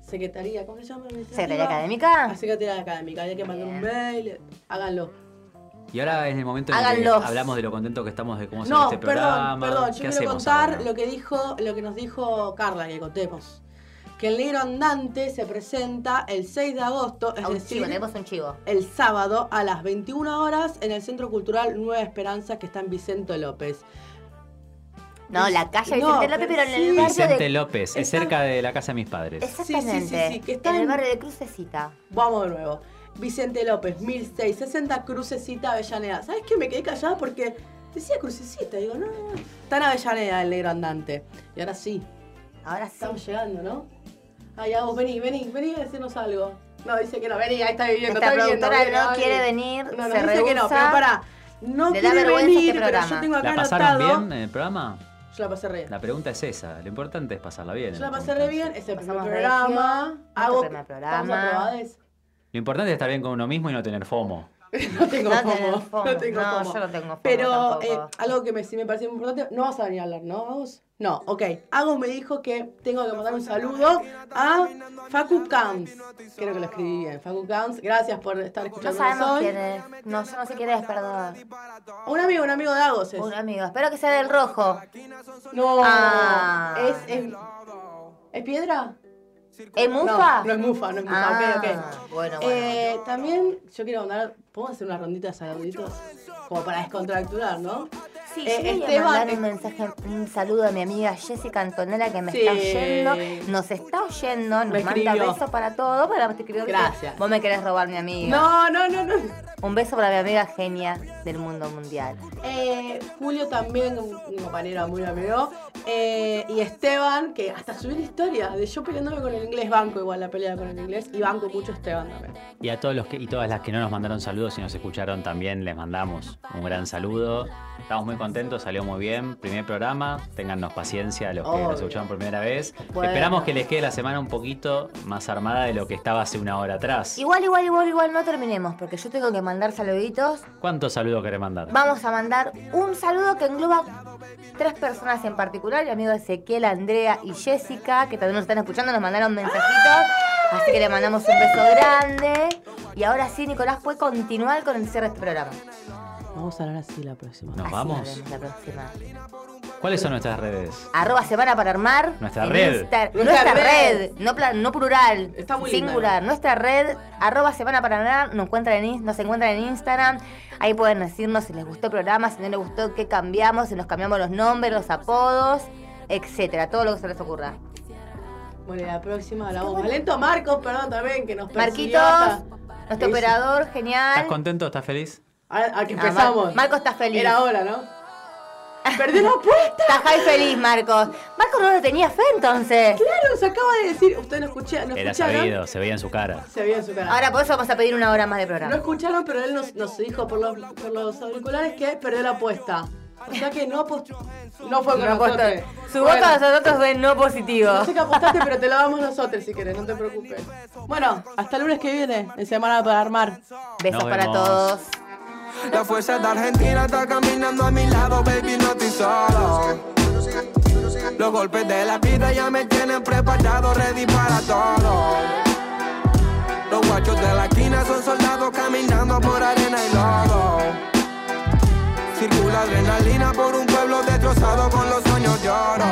Secretaría, ¿cómo se llama? Secretaría La Académica. Secretaría Académica, hay que mandar un mail, háganlo. Y ahora es el momento en el que hablamos de lo contento que estamos de cómo No, este perdón, programa. perdón, yo ¿Qué quiero contar ahora? lo que dijo, lo que nos dijo Carla, que contemos. Que el negro andante se presenta el 6 de agosto, es A un decir, chivo, tenemos un chivo. el sábado a las 21 horas en el Centro Cultural Nueva Esperanza que está en Vicente López. No, la calle No, Vicente López, pero en el sí. barrio Vicente de... López, es Está- cerca de la casa de mis padres. Exactamente. Sí, sí, sí, sí, que está en el barrio de Crucecita. Vamos de nuevo. Vicente López, 1660 Crucecita Avellaneda. ¿Sabes qué? Me quedé callada porque decía Crucecita. Digo, no, no, no. Está en Avellaneda el negro andante. Y ahora sí, Ahora sí. estamos llegando, ¿no? Ay, vos, vení, vení, vení a decirnos algo. No, dice que no, vení, ahí está viviendo, Nuestra está viviendo. viene, no quiere venir, No, no, se dice que no, pero pará. No Le da quiere vergüenza venir, este pero yo programa. tengo acá ¿La pasaron anotado. bien en el programa? Yo la pasé re bien. La pregunta es esa. Lo importante es pasarla bien. Yo en la pasé re bien, es el primer programa. Hago, primer programa. Lo importante es estar bien con uno mismo y no tener FOMO. [LAUGHS] No tengo No FOMO. No tengo No, FOMO. yo no tengo FOMO Pero eh, algo que me, sí me parece muy importante, no vas a venir a hablar, ¿no, Agus? No, ok. Agus me dijo que tengo que mandar un saludo a Facu Camps. Creo que lo escribí bien. Facu Camps, gracias por estar No escuchando sabemos hoy. quién es. No, yo no sé quién es, perdón. Un amigo, un amigo de Agus es. Un amigo. Espero que sea del rojo. No, Ah. es, es. ¿Es piedra? ¿Es mufa? No, no es mufa, no es mufa. Ah, ok, ok. Bueno, bueno. Eh, también yo quiero mandar. ¿Podemos hacer una rondita de saluditos? Como para descontracturar, ¿no? Sí, eh, yo Esteban, mandar eh, un mensaje, un saludo a mi amiga Jessica Antonella que me Sí. está oyendo, nos está oyendo, nos Me manda escribió. besos para todo, para te escribió que Gracias. Vos me querés robar mi amiga. No, no, no, no. Un beso para mi amiga genia del mundo mundial. Eh, Julio también, un compañero muy amigo. Eh, y Esteban, que hasta subió una historia de yo peleándome con el inglés. Banco igual la pelea con el inglés. Y banco mucho a Esteban también. Y a todos los que, y todas las que no nos mandaron saludos y nos escucharon también, les mandamos un gran saludo. Estamos muy contentos, salió muy bien. Primer programa, téngannos paciencia los que Obvio. nos escucharon por primera vez. Bueno. Esperamos que les quede la semana un poquito más armada de lo que estaba hace una hora atrás. Igual, igual, igual, igual no terminemos, porque yo tengo que mandar saluditos. ¿Cuántos saludos querés mandar? Vamos a mandar un saludo que engloba tres personas en particular, mi amigo Ezequiel, Andrea y Jessica, que también nos están escuchando, nos mandaron mensajitos. Así que le mandamos un beso grande. Y ahora sí, Nicolás puede continuar con el cierre de este programa. Vamos a hablar así la próxima. ¿Nos Así vamos? La próxima. ¿Cuáles son nuestras redes? Arroba semana para armar. Nuestra en red. Insta- Nuestra nuestra red. red. No, pla- no plural. Está muy linda. singular. Nuestra red. Arroba semana para armar. Nos encuentran, en, nos encuentran en Instagram. Ahí pueden decirnos si les gustó el programa, si no les gustó, qué cambiamos, si nos cambiamos los nombres, los apodos, etcétera. Todo lo que se les ocurra. Bueno, y la próxima hablamos más lento. Marcos, perdón también, que nos persiguió Marquitos, hasta- nuestro operador, ¿Estás genial. contento? ¿Estás feliz? A, a que Ah, Mar- empezamos. Marco está feliz. Era hora, ¿no? ¡Perdió la apuesta! Está Jai feliz, Marcos. Marcos no le tenía fe entonces. Claro, se acaba de decir. Usted no escuché, no Era escucharon. sabido, se veía en su cara. Se veía en su cara. Ahora por eso vamos a pedir una hora más de No programa. escucharon, pero él nos, nos dijo por los, por los auriculares que perdió la apuesta. O sea que no apostó. No fue con No apostó. nosotros. Su Bueno, voto a nosotros fue no positivo. No sé que apostaste, pero te lo damos nosotros si querés, no te preocupes. Bueno, hasta el lunes que viene, en Semana para Armar. Besos Nos para vemos. todos. La fuerza de Argentina está caminando a mi lado, baby, no estoy solo. Los golpes de la vida ya me tienen preparado, ready para todo. Los guachos de la esquina son soldados caminando por arena y lodo. Circula adrenalina por un pueblo destrozado con los sueños de oro.